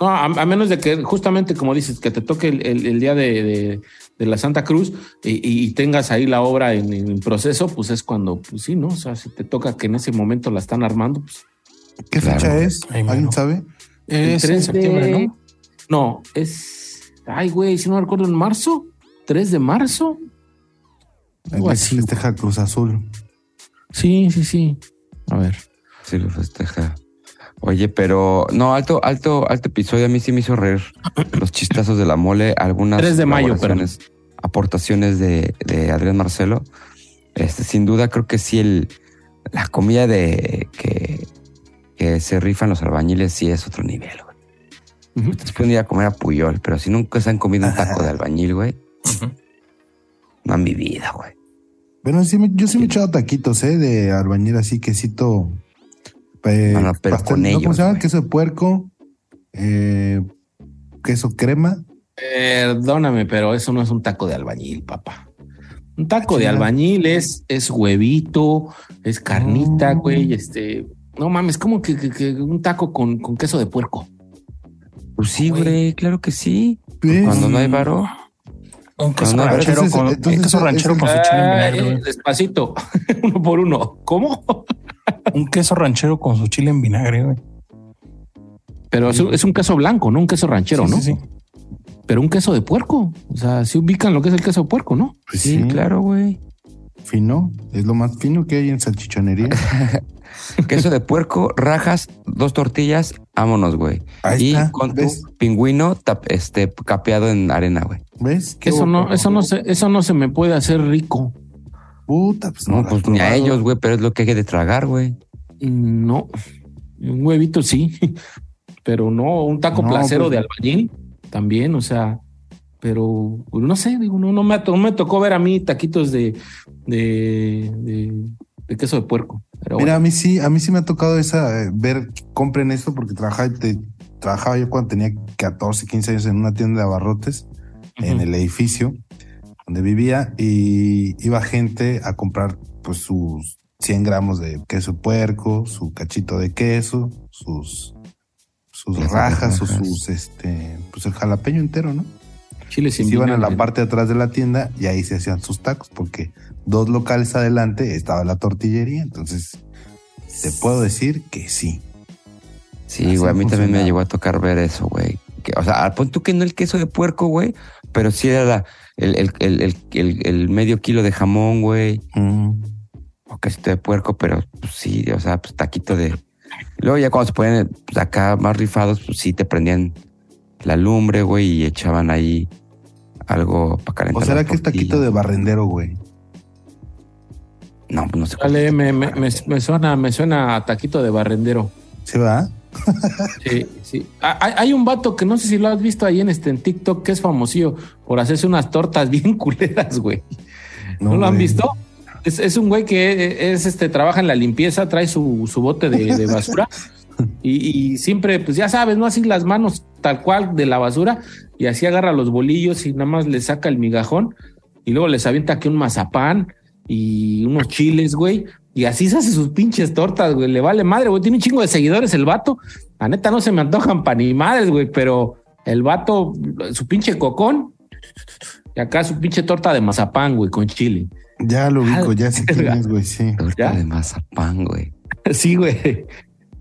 No, a, a menos de que justamente como dices, que te toque el, el- el día de, de- de la Santa Cruz y, y tengas ahí la obra en, en proceso, pues es cuando, pues sí, ¿no? O sea, si te toca que en ese momento la están armando, pues ¿Qué Claro. fecha es? Ay, ¿Alguien mano. sabe? Es El en 3 septiembre, de- ¿no? No, es. Ay, güey, si no recuerdo, en marzo. 3 de marzo. Así. que festeja Cruz Azul. Sí, sí, sí. A ver. Sí, lo festeja. Oye, pero no, alto, alto, alto episodio. A mí sí me hizo reír los chistazos de la mole. Algunas 3 de mayo, colaboraciones, aportaciones de, de Adrián Marcelo. Este, sin duda, creo que sí, el, la comida de que, que se rifan los albañiles sí es otro nivel, güey. Ujú. Ustedes pueden ir a comer a Puyol, pero si nunca se han comido un taco de albañil, güey, Ujú. no han vivido, güey. Bueno, sí yo sí me he echado taquitos, ¿eh? De albañil así, quesito. Eh, No, no, pero con ¿no? ellos, ¿Cómo se llama? Queso de puerco, eh, queso crema. Perdóname, pero eso no es un taco de albañil, papá. Un taco de albañil es, es huevito, es carnita, No. güey. Este. No mames, como que, que- que un taco con, con queso de puerco. Pues sí, Güey. güey, claro que sí. ¿Ves? Cuando no hay varo. Un queso No, ranchero entonces- con, entonces un queso ese- ranchero ese- con su chile en Ah, vinagre, eh, güey. despacito, uno por uno. ¿Cómo? Un queso ranchero con su chile en vinagre, güey. Pero es, un- es un queso blanco, no un queso ranchero, Sí, ¿no? sí, sí. Pero un queso de puerco. O sea, si ubican lo que es el queso de puerco, ¿no? Pues Sí, sí, claro, güey. Fino. Es lo más fino que hay en salchichonería. Queso de puerco, rajas, dos tortillas, vámonos, güey. Ahí y está, con tu pingüino tap- este, capeado en arena, güey. ¿Ves? Qué Eso no, eso no se, eso no se me puede hacer rico. Puta, pues No, no. pues ni a ellos, güey, pero es lo que hay que tragar, güey. No, un huevito sí, pero no un taco No, placero pues- de albañil también, o sea, pero pues, no sé, digo, no, no me, no me tocó ver a mí taquitos de, de, de, de queso de puerco. Pero Mira, bueno. a mí sí, a mí sí me ha tocado esa, eh, ver, compren esto porque trabajaba, te- trabajaba yo cuando tenía 14, 15 años en una tienda de abarrotes en el edificio donde vivía y iba gente a comprar pues sus 100 gramos de queso puerco, su cachito de queso, sus, sus rajas o sus, este, pues el jalapeño entero, ¿no? Chile Y sin se iban a la parte de atrás de la tienda y ahí se hacían sus tacos porque dos locales adelante estaba la tortillería, entonces te puedo decir que sí. Sí, Así güey, a mí también me llegó a tocar ver eso, güey. Que, O sea, pon tú que no el queso de puerco, güey, pero sí era la- el, el, el, el, el- el medio kilo de jamón, güey, o quesito de puerco, pero pues, sí, o sea, pues taquito de... Luego ya cuando se ponen pues, acá más rifados, pues sí te prendían la lumbre, güey, y echaban ahí algo para calentar. ¿O será que es taquito de barrendero, güey? No, pues no sé Dale, me, me, me, me suena, me suena a taquito de barrendero. ¿Se va? Sí, sí. Ah, Hay, hay un vato que no sé si lo has visto ahí en este en TikTok que es famosillo por hacerse unas tortas bien culeras, güey. ¿No, lo han güey. visto? Es, es un güey que es este, trabaja en la limpieza, trae su, su bote de, de basura y, y siempre, pues ya sabes, no así las manos tal cual de la basura y así agarra los bolillos y nada más le saca el migajón y luego les avienta aquí un mazapán y unos chiles, güey. Y así se hace sus pinches tortas, güey. Le vale madre, güey. Tiene un chingo de seguidores el vato. La neta no se me antojan pa' ni madres, güey, pero el vato, su pinche cocón y acá su pinche torta de mazapán, güey, con chile. Ya lo ubico, Ah, ya sé quién es, güey, sí. Torta ¿Ya? de mazapán, güey. Sí, güey.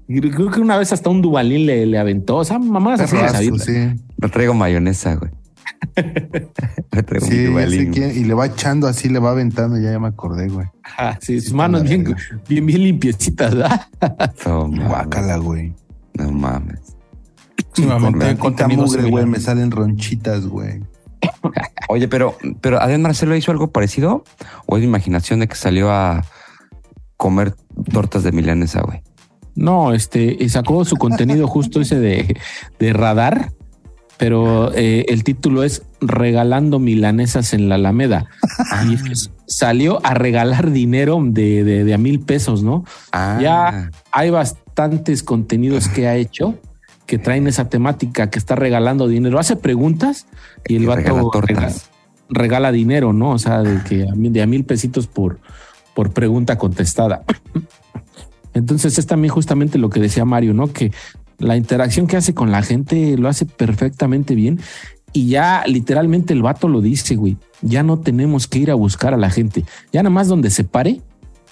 Y Creo que una vez hasta un Dubalín le, le aventó. O sea, mamás así sabitas. sí. No traigo mayonesa, güey. Sí, ya sé quién. Y le va echando así, le va aventando, ya, ya me acordé, güey. Ajá, sí, sus Sí, manos bien, bien, bien limpiecitas, ¿verdad? No mames. Guácala, güey. No mames. Con mugre, güey, me salen ronchitas, güey. Oye, pero, pero Adrián Marcelo hizo algo parecido o es mi imaginación de que salió a comer tortas de milanesa, güey. No, este sacó su contenido justo ese de, de radar, pero eh, el título es Regalando milanesas en la Alameda. Y que es, salió a regalar dinero de, de, de a mil pesos, ¿no? Ah, Ya hay bastantes contenidos que ha hecho que traen esa temática, que está regalando dinero. Hace preguntas y el Y vato regala dinero, ¿no? O sea, de que a mil, de a mil pesitos por, por pregunta contestada. Entonces es también justamente lo que decía Mario, ¿no? Que la interacción que hace con la gente lo hace perfectamente bien y ya literalmente el vato lo dice, güey. Ya no tenemos que ir a buscar a la gente. Ya nada más donde se pare,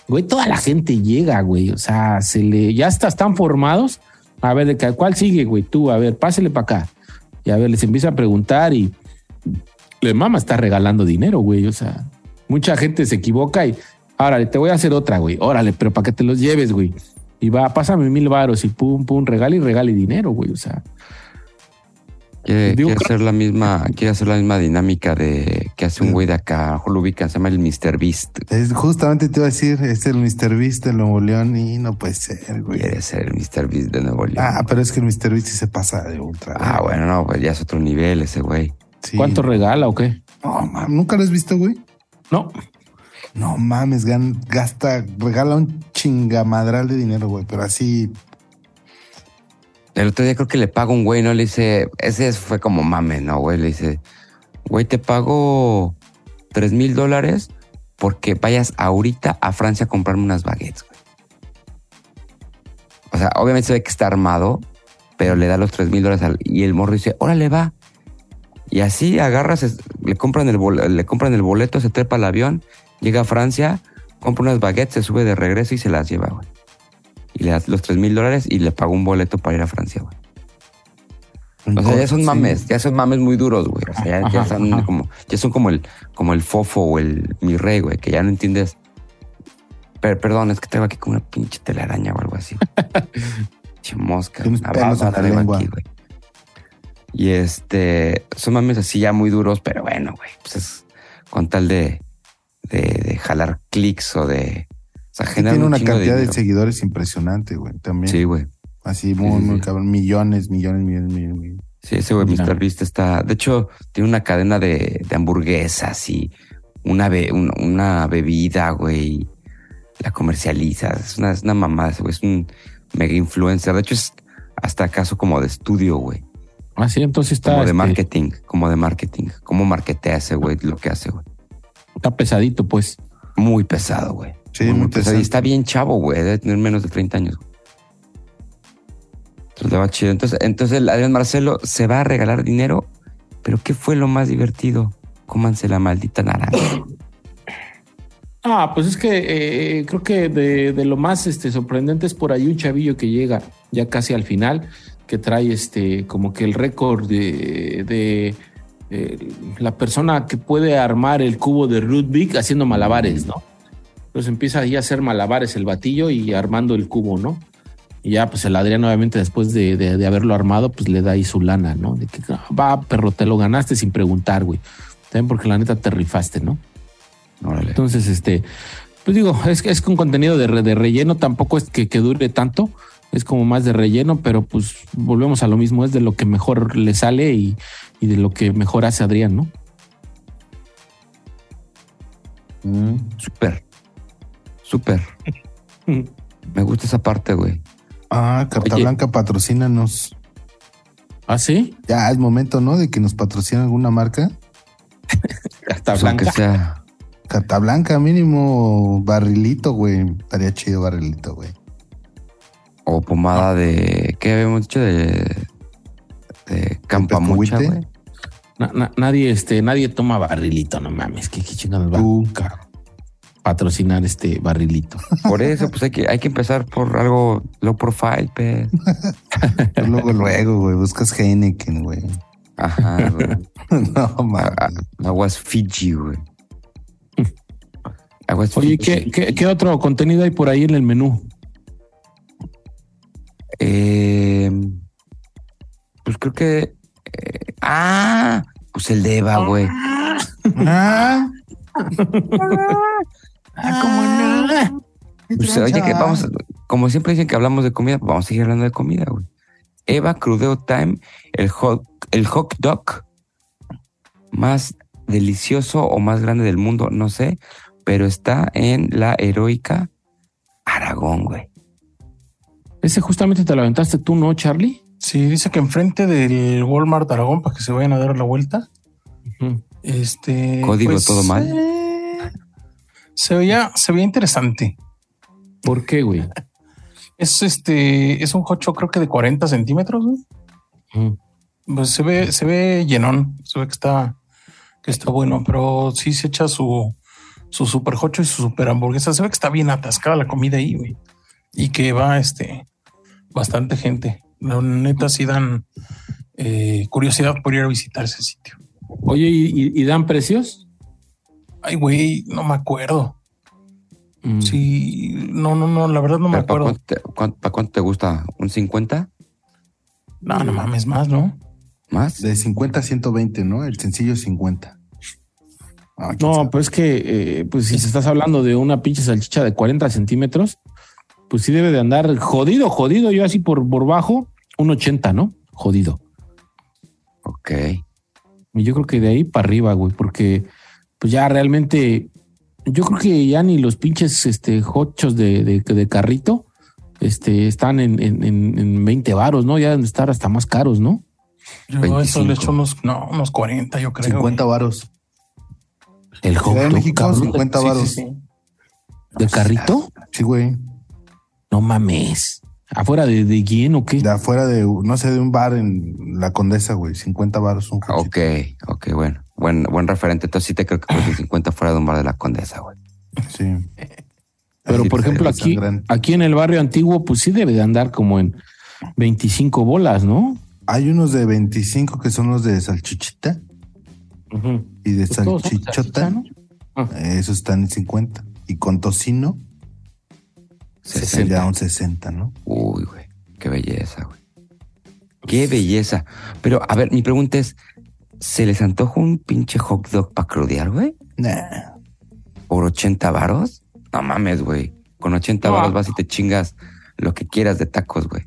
güey, toda la gente llega, güey. O sea, se le, ya está, están formados. A ver, de cuál sigue, güey. Tú, a ver, pásele para acá. Y a ver, les empieza a preguntar y le mama está regalando dinero, güey. O sea, mucha gente se equivoca y órale, te voy a hacer otra, güey. Órale, pero para que te los lleves, güey. Y va, pásame mil varos y pum, pum, regale y regale dinero, güey. O sea, Quiere, Digo, quiere creo- hacer la misma, quiere hacer la misma dinámica de que hace un güey de acá, a lo mejor lo ubican, se llama el Mr. Beast. Es, justamente te iba a decir, es el Mr. Beast de Nuevo León y no puede ser, güey. Quiere ser el Mr. Beast de Nuevo León. Ah, pero es que el Mr. Beast sí se pasa de ultra. Ah, bueno, no, pues ya es otro nivel ese güey. Sí. ¿cuánto regala o qué? No, mames, ¿nunca lo has visto, güey? No, No mames, gasta, regala un chingamadral de dinero, güey, pero así, El otro día creo que le paga un güey, ¿no? Le dice, ese fue como mame, ¿no, güey? Le dice, güey, te pago tres mil dólares porque vayas ahorita a Francia a comprarme unas baguettes, güey. O sea, obviamente se ve que está armado, pero le da los tres mil dólares y el morro dice, órale, va. Y así agarras, le compran el, le compran el boleto, se trepa al avión, llega a Francia, compra unas baguettes, se sube de regreso y se las lleva, güey. Y le das los tres mil dólares y le pagó un boleto para ir a Francia, güey. O sea, ya son Sí. mames, ya son mames muy duros, güey. O sea, ya, son ajá. como, ya son como el, como el fofo o el mi rey, güey, que ya no entiendes. Per- perdón, es que tengo aquí como una pinche telaraña o algo así. Pinche mosca. Una baba traigo lengua. aquí, güey. Y este, son mames así ya muy duros, pero bueno, güey, pues es con tal de, de, de jalar clics o de. O sea, Sí, generar tiene un una cantidad de, seguidores impresionante, güey, también. Sí, güey. Así muy, Sí, sí, muy sí. cabrón. Millones, millones, millones, millones. millones. Sí, ese güey. Mr. Beast está. De hecho, tiene una cadena de, de hamburguesas y una, be- un- una bebida, güey. La comercializa. Es una, es una mamada, ese güey. Es un mega influencer. De hecho, es hasta caso como de estudio, güey. así entonces está, Como de este, marketing. Como de marketing. Cómo marketea ese güey lo que hace, güey. Está pesadito, pues. Muy pesado, güey. Sí, muy pesado. pesado. Y está bien chavo, güey. Debe tener menos de 30 años. güey. Entonces le va chido. Entonces, entonces el Adrián Marcelo se va a regalar dinero. Pero ¿qué fue lo más divertido? Cómanse la maldita naranja. Ah, pues es que eh, creo que de, de lo más este, sorprendente es por ahí un chavillo que llega ya casi al final, que trae este como que el récord de, de, eh, la persona que puede armar el cubo de Rubik haciendo malabares, ¿no? Entonces empieza ahí a hacer malabares el batillo y armando el cubo, ¿no? Y ya, pues el Adrián, obviamente, después de, de- de haberlo armado, pues le da ahí su lana, ¿no? De que va, perro, te lo ganaste sin preguntar, güey. También porque la neta te rifaste, ¿no? Órale. Entonces, este, pues digo, es que es un contenido de, de relleno, tampoco es que, que dure tanto, es como más de relleno, pero pues volvemos a lo mismo, es de lo que mejor le sale y, y de lo que mejor hace Adrián, ¿no? Súper. Súper. Me gusta esa parte, güey. Ah, Carta Oye. Blanca, patrocínanos. ¿Ah, sí? Ya es momento, ¿no? De que nos patrocine alguna marca. Hasta Pues blanca. sea. Carta Blanca, mínimo barrilito, güey. Estaría chido barrilito, güey. O pomada de. ¿Qué habíamos dicho? De. De campamucha, güey. Na- na- nadie, este, nadie toma barrilito, no mames, qué, qué chingados va a patrocinar este barrilito. Por eso, pues hay que, hay que empezar por algo low profile, pues. luego, luego, güey. Buscas Heineken, güey. Ajá, güey. no, mames. Aguas Fiji, güey. Aguas Oye, Fiji. ¿qué, qué, qué otro contenido hay por ahí en el menú? Eh, pues creo que. Eh, ah, pues el de Eva, güey. Ah, Ah, ¿cómo no? Pues, oye, que vamos, a- como siempre dicen que hablamos de comida, pues vamos a seguir hablando de comida, güey. Eva Crudeo Time, el hot, el hot dog más delicioso o más grande del mundo, no sé, pero está en la heroica Aragón, güey. Ese justamente te lo aventaste tú, ¿no, Charlie? Sí, dice que enfrente del Walmart Aragón para que se vayan a dar la vuelta. Este. Código todo mal. eh, se veía, se veía interesante. ¿Por qué, güey? Es este, es un hocho, creo que de 40 centímetros, güey. Pues se ve, se ve llenón, se ve que está, que está bueno, pero sí se echa su, su super hocho y su super hamburguesa. Se ve que está bien atascada la comida ahí, güey. Y que va, este, bastante gente. La neta sí dan eh, curiosidad por ir a visitar ese sitio. Oye, ¿y, dan precios? Ay, güey, no me acuerdo. Mm. Sí, no, no, no, la verdad no me ¿Para acuerdo. cuánto, te- cuán- pa' cuánto te gusta? ¿Un 50? No, no mames más, ¿no? ¿Más? De 50 a 120, ¿no? El sencillo es 50. Ah, No, sabe. pues es que, eh, pues si estás hablando de una pinche salchicha de 40 centímetros, pues sí debe de andar jodido, jodido. Yo así por, por bajo, un 80, ¿no? Jodido. Ok. Y yo creo que de ahí para arriba, güey, porque pues ya realmente, yo creo que ya ni los pinches este, hochos de, de, de carrito este, están en, en, en, en 20 varos, ¿no? Ya deben de estar hasta más caros, ¿no? Yo eso 25. le echo unos, no, unos 40, yo creo. 50 varos. El hot Ciudad de dog, México, cabrón, 50 Sí, sí, varos. sí. de carrito. Sí, güey. No mames. ¿Afuera de, de quién o qué? De afuera de, no sé, de un bar en La Condesa, güey. 50 varos un. Ok, ok, bueno. Buen, buen referente. Entonces sí te creo que cuesta 50 fuera de un bar de la condesa, güey. Sí. Pero Así por ejemplo aquí, aquí en el barrio antiguo, pues sí debe de andar como en 25 bolas, ¿no? Hay unos de 25 que son los de salchichita y de Pues salchichota. salchicha, ¿no? Ah. Esos están en 50. Y con tocino, 60. sería un 60, ¿no? Uy, güey. Qué belleza, güey. Qué belleza. Pero, a ver, mi pregunta es: ¿se les antoja un pinche hot dog para crudear, güey? Nah. ¿Por 80 varos? No mames, güey. Con 80 No. varos vas y te chingas lo que quieras de tacos, güey.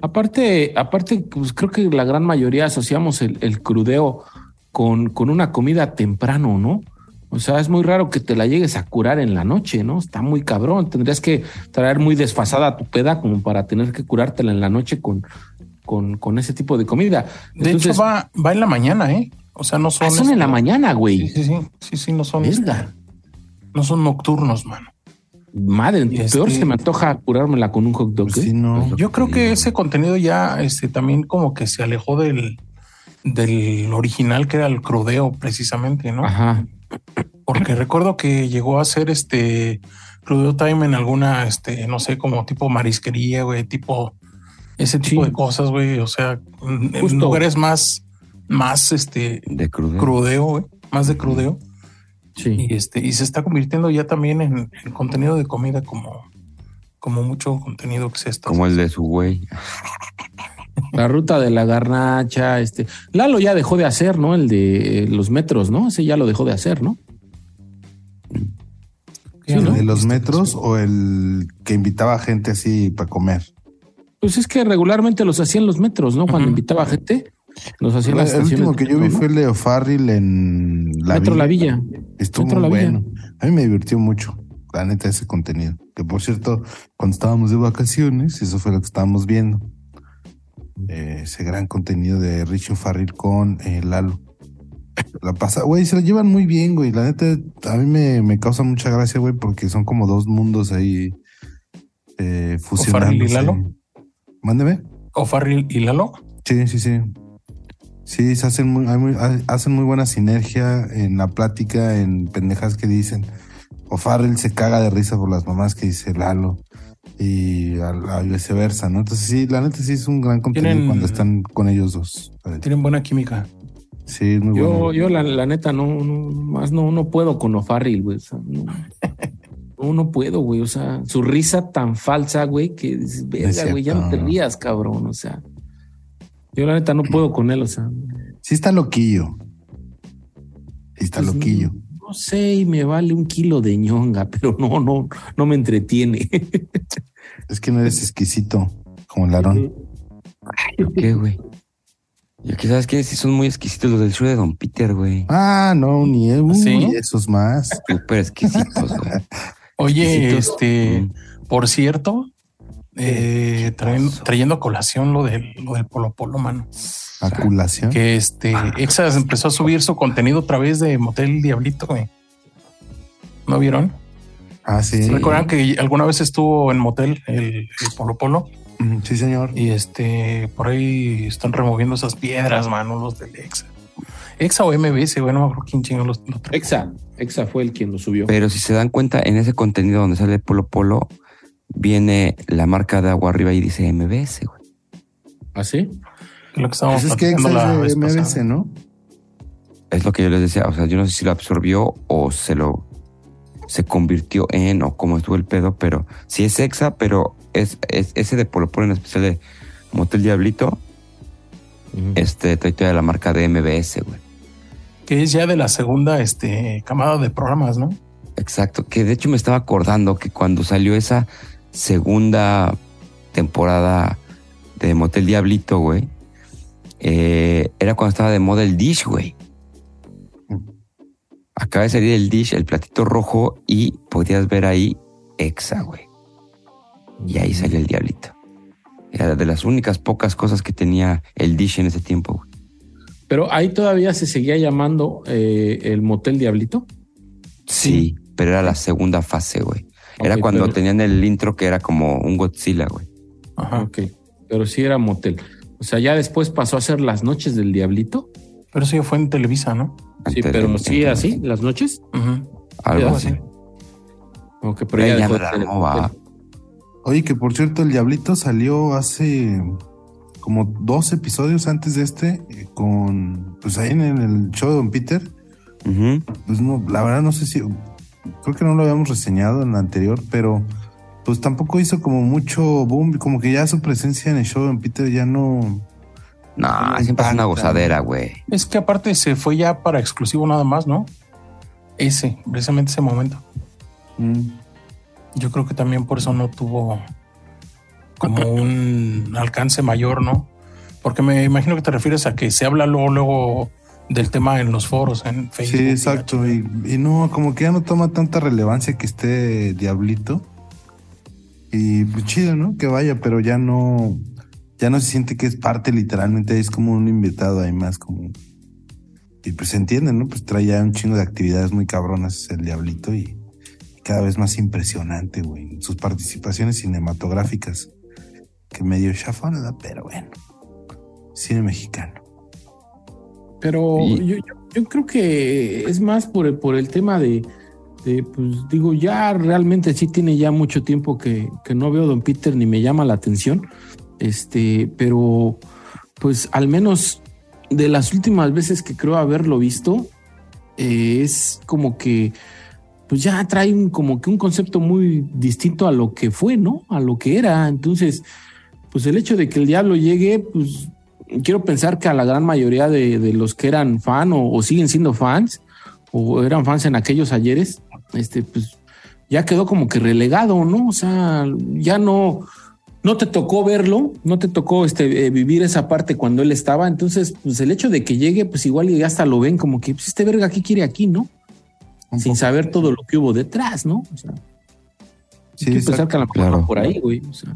Aparte, aparte, pues creo que la gran mayoría asociamos el, el crudeo con, con una comida temprano, ¿no? O sea, es muy raro que te la llegues a curar en la noche, ¿no? Está muy cabrón. Tendrías que traer muy desfasada tu peda como para tener que curártela en la noche con, con, con ese tipo de comida. De Entonces, hecho, va, va en la mañana, ¿eh? O sea, no son. ah, son en la este, mañana, güey. sí, sí, sí, sí, no son, Verga. no son nocturnos, mano. Madre, peor este- se me antoja curármela con un hot dog. Pues ¿eh? sí, no. Yo creo que ese contenido ya este, también como que se alejó del, del original que era el crudeo precisamente, ¿no? Ajá. Porque recuerdo que llegó a ser este crudeo time en alguna, este, no sé, como tipo marisquería, güey, tipo ese tipo Sí. de cosas, güey. O sea, en Justo. lugares más, más este De crudo. crudeo, güey, más de crudeo. Sí. Y este, y se está convirtiendo ya también en, en contenido de comida como, como mucho contenido que se está. Como el de su güey. La ruta de la garnacha, este. Lalo ya dejó de hacer, ¿no? El de eh, los metros, ¿no? Ese ya lo dejó de hacer, ¿no? ¿El ¿no? de los Este, metros o el que invitaba gente así para comer? Pues es que regularmente los hacían los metros, ¿no? Cuando Ujú. invitaba gente, los hacían El, las estaciones. último que yo vi metro, fue el de O'Farrill en. La Metro La Villa. Estuvo Metro muy La Villa. bueno. A mí me divirtió mucho, la neta, ese contenido. Que por cierto, cuando estábamos de vacaciones, eso fue lo que estábamos viendo. Eh, ese gran contenido de Richie Farril con eh, Lalo. La pasa, güey, se la llevan muy bien, güey. La neta, a mí me, me causa mucha gracia, güey, porque son como dos mundos ahí eh, O'Farrill y. Lalo? Mándeme. O Farril y Lalo. Sí, sí, sí. Sí, se hacen muy, muy- ha- hacen muy buena sinergia en la plática, en pendejas que dicen. O Farrell se caga de risa por las mamás que dice Lalo. Y a, a viceversa, ¿no? Entonces sí, la neta sí es un gran contenido Tienen- cuando están con ellos dos. Tienen buena química. Sí, muy Yo, bueno. yo la, la neta, no, no, más no, no puedo con O'Farrill, güey. O sea, no, no, no puedo, güey. O sea, su risa tan falsa, güey, que dices, verga, güey, ya no te rías, cabrón. O sea, yo la neta no puedo con él, o sea, Sí está loquillo. Sí está Pues, loquillo. no sé, y me vale un kilo de ñonga, pero no, no, no me entretiene. Es que no eres exquisito como el Aarón. ¿Qué, güey? Y aquí, ¿sabes qué? Sí son muy exquisitos los del show de Don Peter, güey. Ah, no, ni ¿Sí? esos más. Súper exquisitos, güey. Oye, Exquisitos. este, Mm. por cierto, eh, traen- trayendo a colación lo del, lo del Polo Polo, mano. Aculación. Que este, Exas empezó a subir su contenido a través de Motel Diablito, güey. ¿No vieron? Ah, sí. ¿Recuerdan que alguna vez estuvo en Motel el, el Polo Polo? Mm, Sí, señor. Y este, por ahí están removiendo esas piedras, mano, los del Exa. Exa o MBS, güey, no me acuerdo quién chingó los, los. Exa, Exa fue el quien lo subió. Pero si se dan cuenta, en ese contenido donde sale Polo Polo, viene la marca de agua arriba y dice MBS, güey. ¿Ah, sí? lo que Pues es que platicando Exa la es vez de MBS, pasada. ¿no? Es lo que yo les decía. O sea, yo no sé si lo absorbió o se lo se convirtió en o cómo estuvo el pedo, pero sí es Exa, pero es, es- ese de Polo Polo en especial de Motel Diablito, Ujú. este trae toda la marca de MBS, güey. Que es ya de la segunda este, camada de programas, ¿no? Exacto, que de hecho me estaba acordando que cuando salió esa segunda temporada de Motel Diablito, güey, eh, era cuando estaba de moda el Dish, güey. Acaba de salir el Dish, el platito rojo, y podías ver ahí Exa, güey. Y ahí salió el Diablito. Era de las únicas pocas cosas que tenía el Dish en ese tiempo, güey. Pero ahí todavía se seguía llamando eh, el Motel Diablito. Sí, pero era la segunda fase, güey. Era cuando pero- tenían el intro que era como un Godzilla, güey. Ajá. Ok, pero sí era motel. O sea, ya después pasó a ser las noches del Diablito. Pero eso ya fue en Televisa, ¿no? Sí, pero sí, así, las noches. Ujú. Algo así. sí. Ok, pero Ya, dejó va. Oye, que por cierto, el Diablito salió hace como dos episodios antes de este, eh, con, pues ahí en el show de Don Peter. Pues no, la verdad no sé si, creo que no lo habíamos reseñado en la anterior, pero pues tampoco hizo como mucho boom, como que ya su presencia en el show de Don Peter ya no... No, siempre es una gozadera, güey. Es que aparte se fue ya para exclusivo nada más, ¿no? Ese, precisamente ese momento. Mm, Yo creo que también por eso no tuvo como un alcance mayor, ¿no? Porque me imagino que te refieres a que se habla luego, luego del tema en los foros, en Facebook. Sí, exacto. Y, y no, como que ya no toma tanta relevancia que esté Diablito. Y pues chido, ¿no? Que vaya, pero ya no, ya no se siente que es parte literalmente, es como un invitado ahí más como... Y pues se entiende, ¿no? Pues trae ya un chingo de actividades muy cabronas el Diablito y cada vez más impresionante, güey. Sus participaciones cinematográficas, que medio chafón, ¿verdad? Pero bueno, cine mexicano. Pero Y- yo, yo- yo creo que es más por el, por el tema de, de, pues digo, ya realmente sí tiene ya mucho tiempo que, que no veo a Don Peter ni me llama la atención. Este, pero pues al menos de las últimas veces que creo haberlo visto, eh, es como que pues ya trae un, como que un concepto muy distinto a lo que fue, ¿no? A lo que era. Entonces, pues el hecho de que el diablo llegue, pues quiero pensar que a la gran mayoría de, los que eran fan o, o siguen siendo fans o eran fans en aquellos ayeres, este, pues ya quedó como que relegado, ¿no? O sea, ya no, no te tocó verlo, no te tocó este, eh, vivir esa parte cuando él estaba. Entonces, pues el hecho de que llegue, pues igual y hasta lo ven como que, pues este verga, ¿qué quiere aquí, no? Un Sin saber todo lo que hubo detrás, ¿no? O sea, Sí, hay que pensar exacto. que a lo mejor claro. va por ahí, güey. O sea,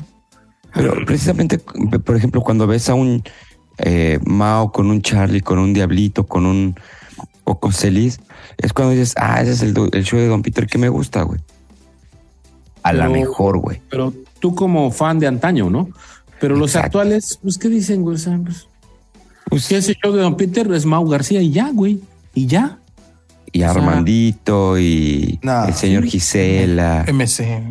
Pero precisamente, por ejemplo, cuando ves a un eh, Mao con un Charlie, con un Diablito, con un Coco Celis, es cuando dices, ah, ese es el, el show de Don Peter que me gusta, güey. A la Pero- mejor, güey. pero tú como fan de antaño, ¿no? Pero los actuales, pues, ¿qué dicen, güey? Pues, Pues, que ese show de Don Peter es Mau García y ya, güey. Y ya. y o sea- Armandito y No. el señor Gisela. MC.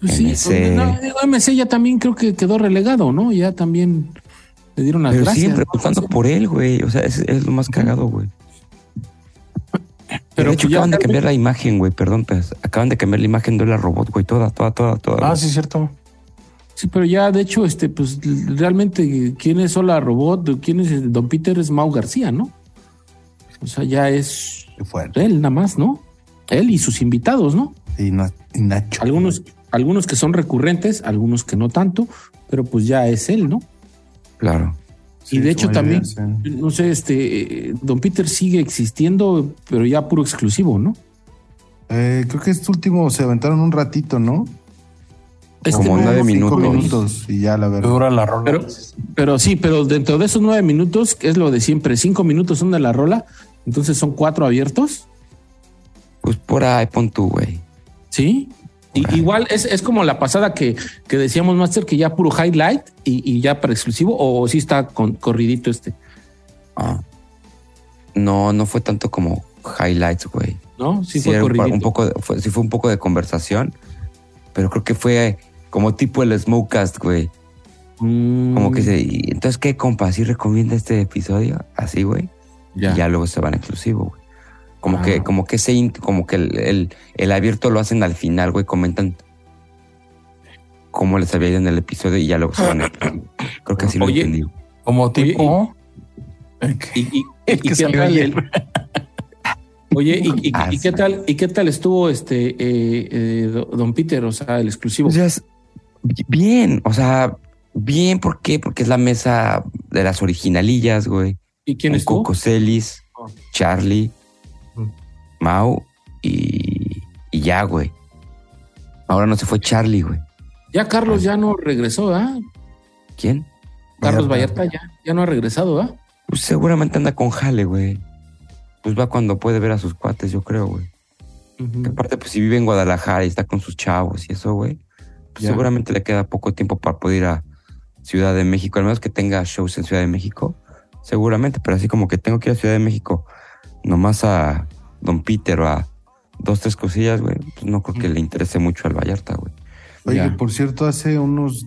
Pues sí, MC. no, digo, MC ya también creo que quedó relegado, ¿no? Ya también le dieron las Pero gracias. siguen ¿no? preguntando por él, güey. O sea, es, es lo más cagado, güey. Pero de hecho, pues acaban de cambiar la imagen, güey. Perdón, pues. Acaban de cambiar la imagen de la robot, güey. Toda, toda, toda, toda. Ah, sí, cierto. Sí, pero ya de hecho, este, pues realmente, ¿quién es Hola Robot? ¿Quién es Don Peter? Es Mau García, ¿no? O sea, ya es fuerte. él nada más, ¿no? Él y sus invitados, ¿no? Y Nacho. Algunos, algunos que son recurrentes, algunos que no tanto, pero pues ya es él, ¿no? Claro. y de hecho también, sí. no sé, este, Don Peter sigue existiendo, pero ya puro exclusivo, ¿no? Eh, creo que este último se aventaron un ratito, ¿no? Este Como no, nueve Cinco minutos. minutos y ya la verdad. Dura la rola. Pero, pero sí, pero dentro de esos nueve minutos, que es lo de siempre, cinco minutos son de la rola, entonces son cuatro abiertos, Pues por ahí pon tú, güey. ¿sí? Y, igual es, es como la pasada que, que decíamos, Master, que ya puro highlight y, y ya para exclusivo, o sí está con, corridito este, Ah. No, no fue tanto como highlights, güey. ¿no? Sí, Sí, fue corridito. un poco, fue, sí fue un poco de conversación, pero creo que fue como tipo el Smokecast, güey. Como Mm, que se, y entonces, ¿qué, compa? ¿Sí recomienda este episodio? Así, güey. ya. Y ya luego se van exclusivo, güey. Como Ah. que, como que ese, int- como que el, el, el abierto lo hacen al final, güey. Comentan cómo les había ido en el episodio y ya luego se van a Creo que así lo entendí. Como tipo. Y, y- el y que salió el- Oye, y, y- Ah, y qué tal, y qué tal estuvo este eh, eh, do- Don Peter, o sea, el exclusivo. O sea, es- bien, o sea, bien, ¿por qué? Porque es la mesa de las originalillas, güey. ¿Y quién estuvo? Coco Celis, Oh. Charlie, Mm. Mau y, y ya, güey. Ahora no se fue Charlie, güey. Ya Carlos ya no regresó, ¿ah? ¿Quién? Carlos Vallarta. Vallarta ya, ya no ha regresado, ¿ah? Pues seguramente anda con Jale, güey. Pues va cuando puede ver a sus cuates, yo creo, güey. Aparte, pues si vive en Guadalajara y está con sus chavos y eso, güey, pues seguramente le queda poco tiempo para poder ir a Ciudad de México, al menos que tenga shows en Ciudad de México, seguramente, pero así como que tengo que ir a Ciudad de México nomás a Don Peter o a dos, tres cosillas, güey, pues no creo que le interese mucho al Vallarta, güey. Oye, por cierto, hace unos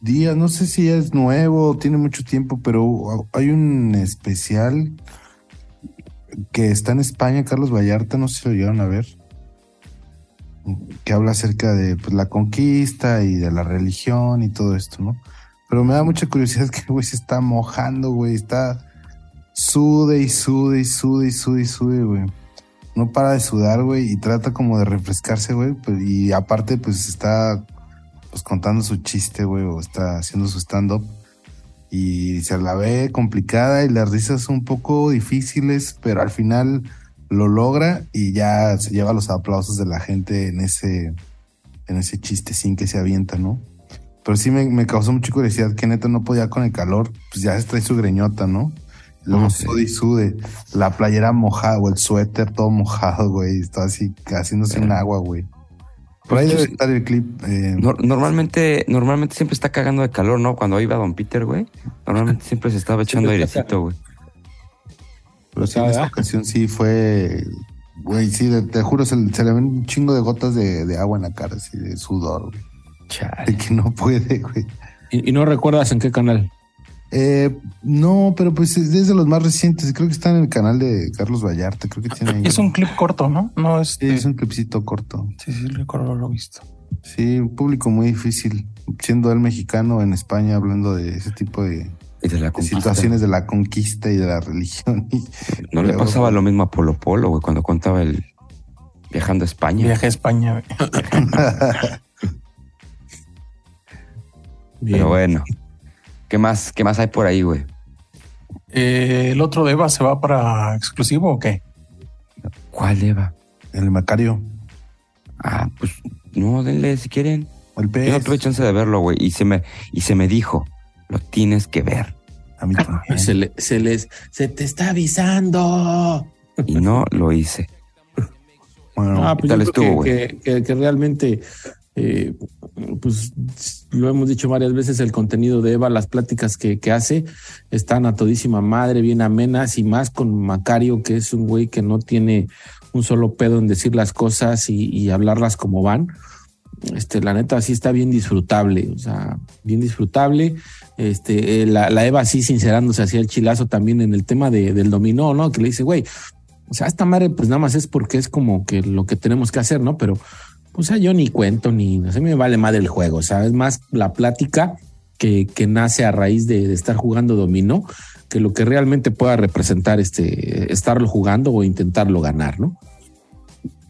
días, no sé si es nuevo o tiene mucho tiempo, pero hay un especial que está en España, Carlos Vallarta, no sé si lo llegaron a ver, que habla acerca de pues, la conquista y de la religión y todo esto, ¿no? Pero me da mucha curiosidad que güey se está mojando, güey, está sude y sude y sude y sude y sude, güey. No para de sudar, güey, y trata como de refrescarse, güey, pues, y aparte pues está pues contando su chiste, güey, o está haciendo su stand-up. Y se la ve complicada y las risas un poco difíciles, pero al final lo logra y ya se lleva los aplausos de la gente en ese, en ese chiste sin que se avienta, ¿no? Pero sí me, me causó mucha curiosidad que neta no podía con el calor, pues ya trae su greñota, ¿no? Luego Ah, sí. sude y sude, la playera mojada o el suéter todo mojado, güey, está así haciéndose un agua, güey. Por ahí debe estar el clip. eh, Nor- normalmente, normalmente siempre está cagando de calor, ¿no? Cuando iba Don Peter, güey, normalmente siempre se estaba echando airecito, güey. Pero sí, en esta ocasión sí fue. Güey, sí, te, te juro, se, se le ven un chingo de gotas de, de agua en la cara, así de sudor, güey. Chale. De que no puede, güey. ¿Y, y no recuerdas en qué canal? Eh, no, pero pues es de los más recientes. Creo que está en el canal de Carlos Vallarta. Creo que tiene ahí. Es un clip corto, ¿no? No es. Sí, es un clipcito corto. Sí, sí, recuerdo lo visto. Sí, un público muy difícil. Siendo él mexicano en España, hablando de ese tipo de, Y de la de conquista. situaciones de la conquista y de la religión. Y- No le pasaba lo mismo a Polo Polo, güey, cuando contaba el viajando a España. Viaje a España. güey. Pero bueno. ¿Qué más, ¿Qué más hay por ahí, güey? Eh, ¿El otro de Eva se va para exclusivo o qué? ¿Cuál Eva? el Macario, Ah, pues no, denle si quieren. el Yo no tuve chance de verlo, güey. Y se me, y se me dijo, lo tienes que ver. A mí también. Se, le- se les, se te está avisando. Y no lo hice. Bueno, Ah, pues tal yo creo estuvo, que, que- que- que realmente, eh, pues lo hemos dicho varias veces, el contenido de Eva, las pláticas que, que hace, están a todísima madre, bien amenas y más con Macario, que es un güey que no tiene un solo pedo en decir las cosas y, y hablarlas como van. Este, la neta sí está bien disfrutable, o sea, bien disfrutable. Este, eh, la, la Eva sí sincerándose hacia el chilazo también en el tema de, del dominó, ¿no? Que le dice, güey, o sea, esta madre, pues nada más es porque es como que lo que tenemos que hacer, ¿no? Pero, o sea, yo ni cuento, ni, no sé, me vale madre el juego, o sea, es más la plática que, que nace a raíz de, estar jugando dominó que lo que realmente pueda representar este, estarlo jugando o intentarlo ganar, ¿no?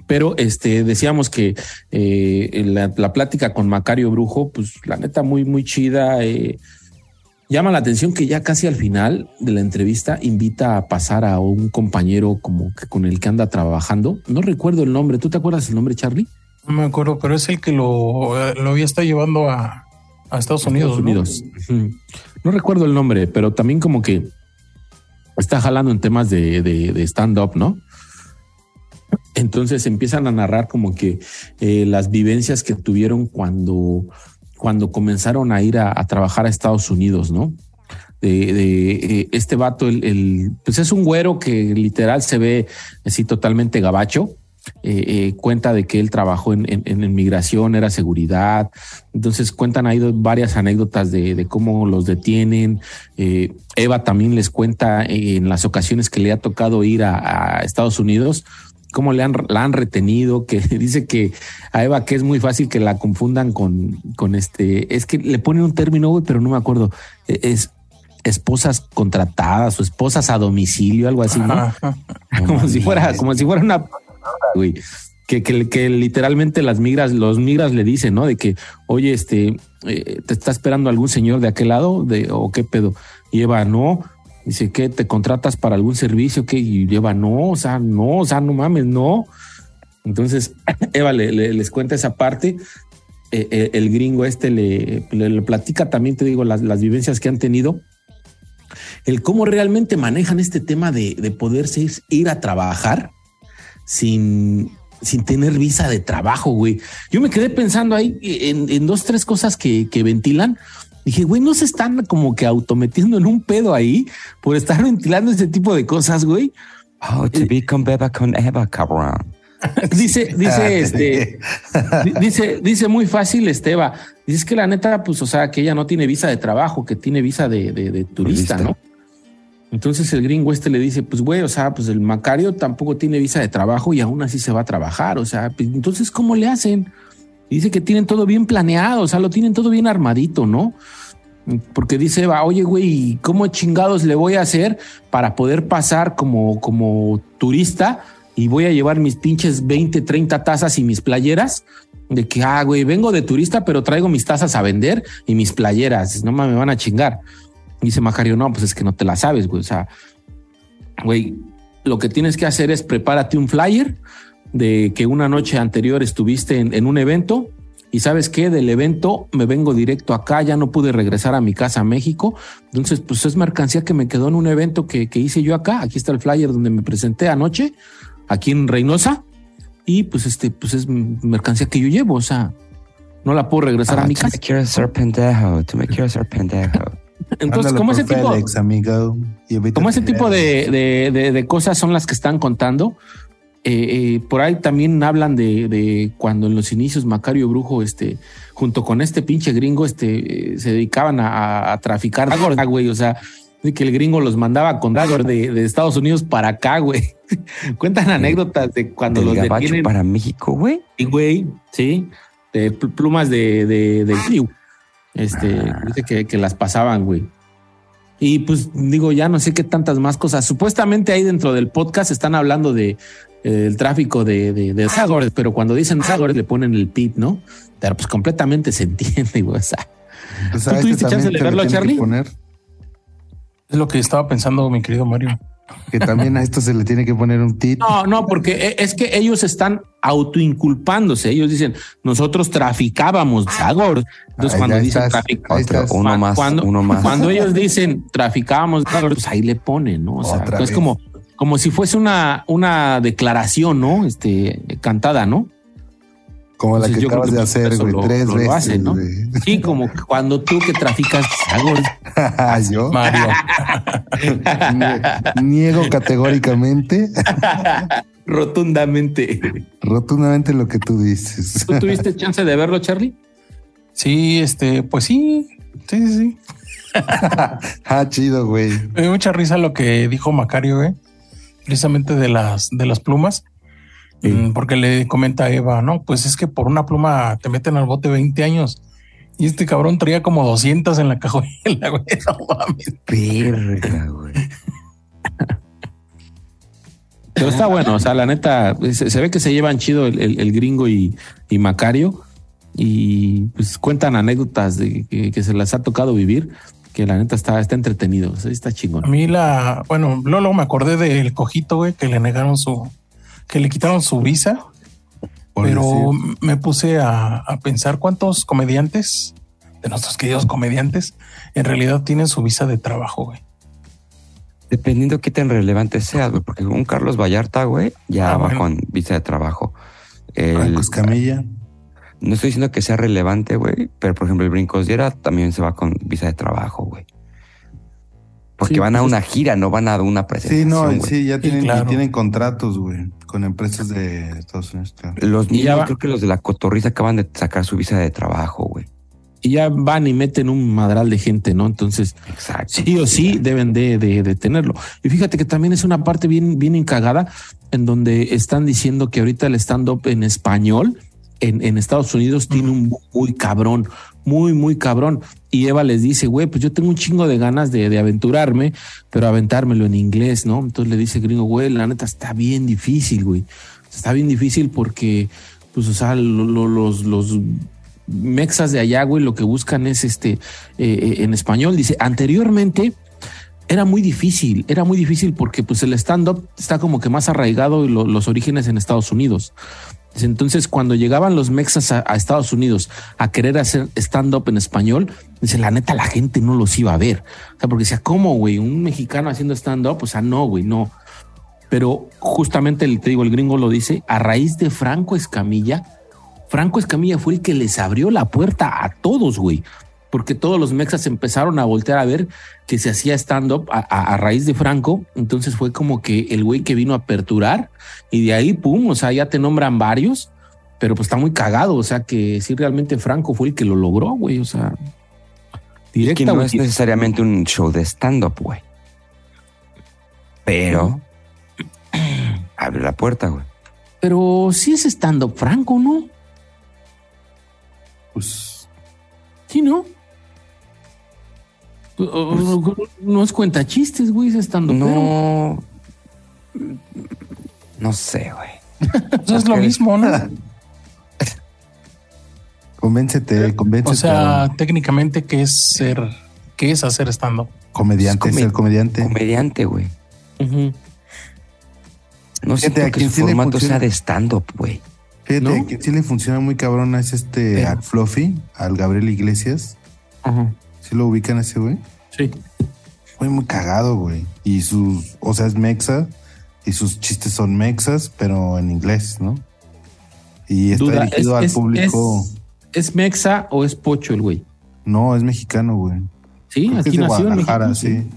Pero este, decíamos que eh, la, la plática con Macario Brujo, pues la neta muy, muy chida. eh, llama la atención que ya casi al final de la entrevista invita a pasar a un compañero como que con el que anda trabajando. No recuerdo el nombre. ¿Tú te acuerdas el nombre, Charlie? No me acuerdo, pero es el que lo, lo había está llevando a, a Estados Unidos. Estados Unidos. ¿no? no recuerdo el nombre, pero también como que está jalando en temas de, de, de stand-up, ¿no? Entonces empiezan a narrar como que eh, las vivencias que tuvieron cuando, cuando comenzaron a ir a, a trabajar a Estados Unidos, ¿no? De, de eh, este vato, el, el, pues es un güero que literal se ve así totalmente gabacho. Eh, eh, cuenta de que él trabajó en, en, en, migración, era seguridad. Entonces cuentan ahí varias anécdotas de, de cómo los detienen. Eh, Eva también les cuenta en las ocasiones que le ha tocado ir a, a Estados Unidos, cómo le han, la han retenido, que dice que a Eva que es muy fácil que la confundan con, con este, es que le ponen un término, pero no me acuerdo, e, es esposas contratadas o esposas a domicilio, algo así, ¿no? como si fuera, como si fuera una Que, que, literalmente las migras, los migras le dicen, ¿no? De que, oye, este, eh, te está esperando algún señor de aquel lado, de, o qué pedo. Y Eva, no. Dice que te contratas para algún servicio, que y Eva, no, o sea, no, o sea, no mames, no. Entonces, Eva le, le, les cuenta esa parte. Eh, eh, el gringo este le, le, platica también, te digo, las, las vivencias que han tenido el cómo realmente manejan este tema de, de poderse ir, a trabajar sin, sin tener visa de trabajo, güey. Yo me quedé pensando ahí en, en dos, tres cosas que, que ventilan. Dije, güey, no se están como que autometiendo en un pedo ahí por estar ventilando este tipo de cosas, güey. Oh, to be con beba con Eva, cabrón. dice, dice, este, dice, dice muy fácil, Esteba. Dice que la neta, pues, o sea, que ella no tiene visa de trabajo, que tiene visa de, de, de turista, ¿no? Entonces el gringo este le dice, pues güey, o sea, pues el Macario tampoco tiene visa de trabajo y aún así se va a trabajar, o sea, pues, entonces ¿cómo le hacen? Dice que tienen todo bien planeado, o sea, lo tienen todo bien armadito, ¿no? Porque dice, va, oye, güey, ¿cómo chingados le voy a hacer para poder pasar como, como turista y voy a llevar mis pinches 20, 30 tazas y mis playeras? De que, ah, güey, vengo de turista, pero traigo mis tazas a vender y mis playeras, no me van a chingar. Dice Macario, no, pues es que no te la sabes, güey. O sea, güey, lo que tienes que hacer es prepárate un flyer de que una noche anterior estuviste en, en, un evento y sabes qué, del evento me vengo directo acá, ya no pude regresar a mi casa a México. Entonces, pues es mercancía que me quedó en un evento que, que hice yo acá. Aquí está el flyer donde me presenté anoche, aquí en Reynosa. Y pues este, pues es mercancía que yo llevo. O sea, no la puedo regresar ah, a mi tú casa. Pendejo. Entonces, como ese tipo, Félix, amigo. como ese tipo de, de, de, de, cosas son las que están contando. Eh, eh, por ahí también hablan de, de, cuando en los inicios Macario Brujo, este, junto con este pinche gringo, este, eh, se dedicaban a, a traficar Dagor, güey. O sea, de que el gringo los mandaba con Dagor de, de Estados Unidos para acá, güey. Cuentan anécdotas de cuando los detienen para México, güey. Y güey, sí, de plumas de, de, de este, ah. dice que, que, las pasaban, güey. Y pues digo, ya no sé qué tantas más cosas. Supuestamente ahí dentro del podcast están hablando de eh, el tráfico de, de, de Zagores, pero cuando dicen Zagores le ponen el pit, ¿no? Pero pues completamente se entiende, güey. O sea, Pues ¿Tú tuviste chance de verlo, Charlie? Poner Es lo que estaba pensando, mi querido Mario. Que también a esto se le tiene que poner un tit. No, no, porque es que ellos están autoinculpándose. Ellos dicen, nosotros traficábamos Zagor. Entonces, Ahí cuando dicen estás. Uno más, cuando, uno más. cuando ellos dicen traficábamos Zagor, pues ahí le ponen, ¿no? O sea, es como, como si fuese una, una declaración, ¿no? Este, cantada, ¿no? Como la Entonces, que acabas que de hacer, güey, tres lo veces. hacen, ¿no? Sí, como cuando tú que traficas Zagor. Yo Mario. nie- niego categóricamente, Rotundamente. rotundamente lo que tú dices. ¿Tú tuviste chance de verlo, Charlie? Sí, este, pues sí, sí, sí, sí. ah, chido, güey. Me dio mucha risa lo que dijo Macario, güey, precisamente de las, de las plumas. Sí. Mm, Porque le comenta a Eva, no, pues es que por una pluma te meten al bote 20 años. Y este cabrón traía como 200 en la cajuela, güey. No mames. Verga, güey. Pero está bueno, o sea, la neta, se, se ve que se llevan chido el, el- el gringo y, y Macario y pues cuentan anécdotas de que, que se las ha tocado vivir. que la neta está, está entretenido, o sea, está A chingón. mí la, bueno, luego me acordé del cojito, güey, que le negaron su, que le quitaron su visa, Por pero decir. me puse a, a pensar cuántos comediantes, de nuestros queridos comediantes, en realidad tienen su visa de trabajo, güey. Dependiendo qué tan relevante sea, güey, porque un Carlos Vallarta, güey, ya Ah, va bueno. con visa de trabajo. El- Franco Escamilla. no estoy diciendo que sea relevante, güey, pero por ejemplo el Brincos Diera también se va con visa de trabajo, güey. Porque Sí, van a pues una gira, no van a una Sí, presentación. no, güey. sí, ya tienen, y claro. tienen contratos, güey, con empresas de Estados Unidos. claro. Los niños, va- creo que los de la cotorriza acaban de sacar su visa de trabajo, güey. Y ya van y meten un madral de gente, ¿no? Entonces, Exacto. sí o sí deben de, de- de tenerlo. Y fíjate que también es una parte bien, bien encagada en donde están diciendo que ahorita el stand-up en español en, en Estados Unidos tiene un muy cabrón, muy, muy cabrón. Y Eva les dice, güey, pues yo tengo un chingo de ganas de, aventurarme, pero aventármelo en inglés, ¿no? Entonces le dice gringo, güey, la neta está bien difícil, güey. Está bien difícil porque, pues, o sea, lo- lo- los, los mexas de allá, güey, lo que buscan es este, eh, eh, en español, dice, anteriormente era muy difícil, era muy difícil porque pues el stand-up está como que más arraigado y lo- los orígenes en Estados Unidos. Entonces, cuando llegaban los mexas a, a Estados Unidos a querer hacer stand-up en español, dice, la neta, la gente no los iba a ver. O sea, porque decía, ¿cómo, güey? Un mexicano haciendo stand-up, o sea, no, güey, no. Pero justamente, el, te digo, el gringo lo dice, a raíz de Franco Escamilla, Franco Escamilla fue el que les abrió la puerta a todos, güey. Porque todos los mexas empezaron a voltear a ver que se hacía stand-up a, a- a raíz de Franco. Entonces fue como que el güey que vino a aperturar y de ahí, pum, o sea, ya te nombran varios, pero pues está muy cagado. O sea, que sí, realmente Franco fue el que lo logró, güey. O sea, Y que directa, no es necesariamente un show de stand-up, güey. Pero abre la puerta, güey. Pero sí es stand-up Franco, ¿no? Pues Sí, ¿no? No es cuenta chistes, güey, es stand-up. No. No sé, güey. Pues es lo mismo, ¿no? convéncete, convéncete. O sea, técnicamente, ¿qué es ser, qué es hacer stand-up? comediante, es comi- ser comediante. Comediante, güey. No sé que quién su sí formato funciona. sea de stand-up, güey. Fíjate, ¿No? que sí le funciona muy cabrón es este al Fluffy, al Gabriel Iglesias. Ajá. ¿Sí lo ubican ese güey? Sí. Fue muy cagado, güey. Y sus, o sea, es mexa y sus chistes son mexas, pero en inglés, ¿no? Y está Duda, dirigido ¿es- al es- público. es- ¿Es mexa o es pocho el güey? No, es mexicano, güey. Sí, Creo que aquí es de nació en Guadalajara, México. sí.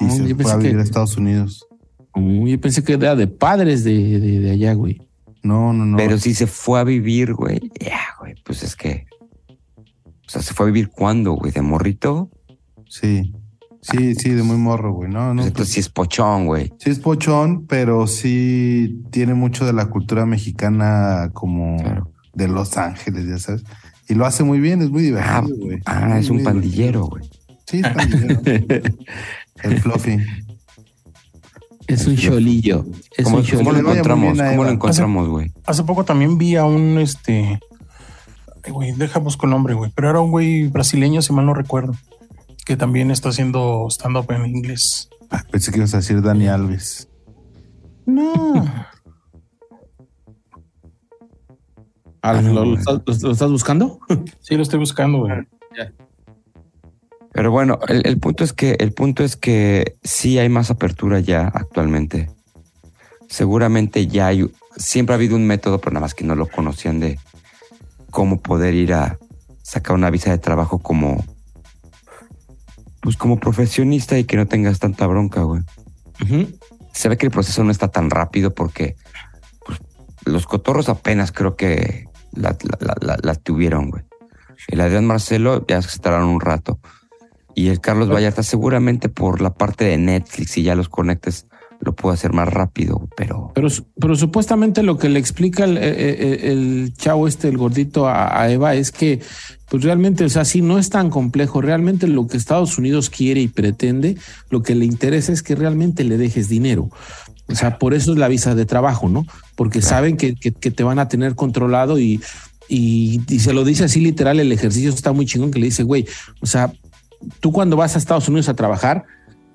Y Oh, se fue a vivir que- a Estados Unidos. Oh, yo pensé que era de padres de, de, de allá, güey. No, no, no. Pero si se fue a vivir, güey. Ya, güey. Pues es que. Sea, se fue a vivir cuándo, güey. De morrito. Sí. Sí, sí, de muy morro, güey. No, no. Pues entonces sí es pochón, güey. Sí es pochón, pero sí tiene mucho de la cultura mexicana como Claro. de Los Ángeles, ya sabes. Y lo hace muy bien, es muy Ah, divertido, güey. ah, Muy, es un muy pandillero, güey. Sí, es pandillero. El Fluffy. Es un cholillo. Es ¿Cómo, un cómo cholillo. lo vaya muy encontramos? ¿Cómo lo encontramos, güey? Hace poco también vi a un este. Ay, güey, deja busco el nombre, güey. Pero era un güey brasileño, si mal no recuerdo. Que también está haciendo stand-up en inglés. Ah, Pensé que ibas a decir Dani Alves. No. Ah, ¿lo, lo estás, lo- lo estás buscando? Sí, lo estoy buscando, güey. Pero bueno, el, el punto es que el punto es que sí hay más apertura ya actualmente. Seguramente ya hay, siempre ha habido un método, pero nada más que no lo conocían de cómo poder ir a sacar una visa de trabajo como, pues como profesionista y que no tengas tanta bronca, güey. Se ve que el proceso no está tan rápido porque pues, los cotorros apenas creo que la, la- la- la- la tuvieron, güey. El Adrián Marcelo ya se tardaron un rato. Y el Carlos Vallarta seguramente por la parte de Netflix y ya los conectes lo puedo hacer más rápido, pero Pero, pero supuestamente lo que le explica el, eh, eh, el chavo este, el gordito a, a Eva, es que pues realmente, o sea, sí, no es tan complejo. Realmente lo que Estados Unidos quiere y pretende, lo que le interesa es que realmente le dejes dinero. O sea, por eso es la visa de trabajo, ¿no? Porque saben que, que- que te van a tener controlado y, y, y se lo dice así literal, el ejercicio está muy chingón que le dice, güey, o sea, tú cuando vas a Estados Unidos a trabajar,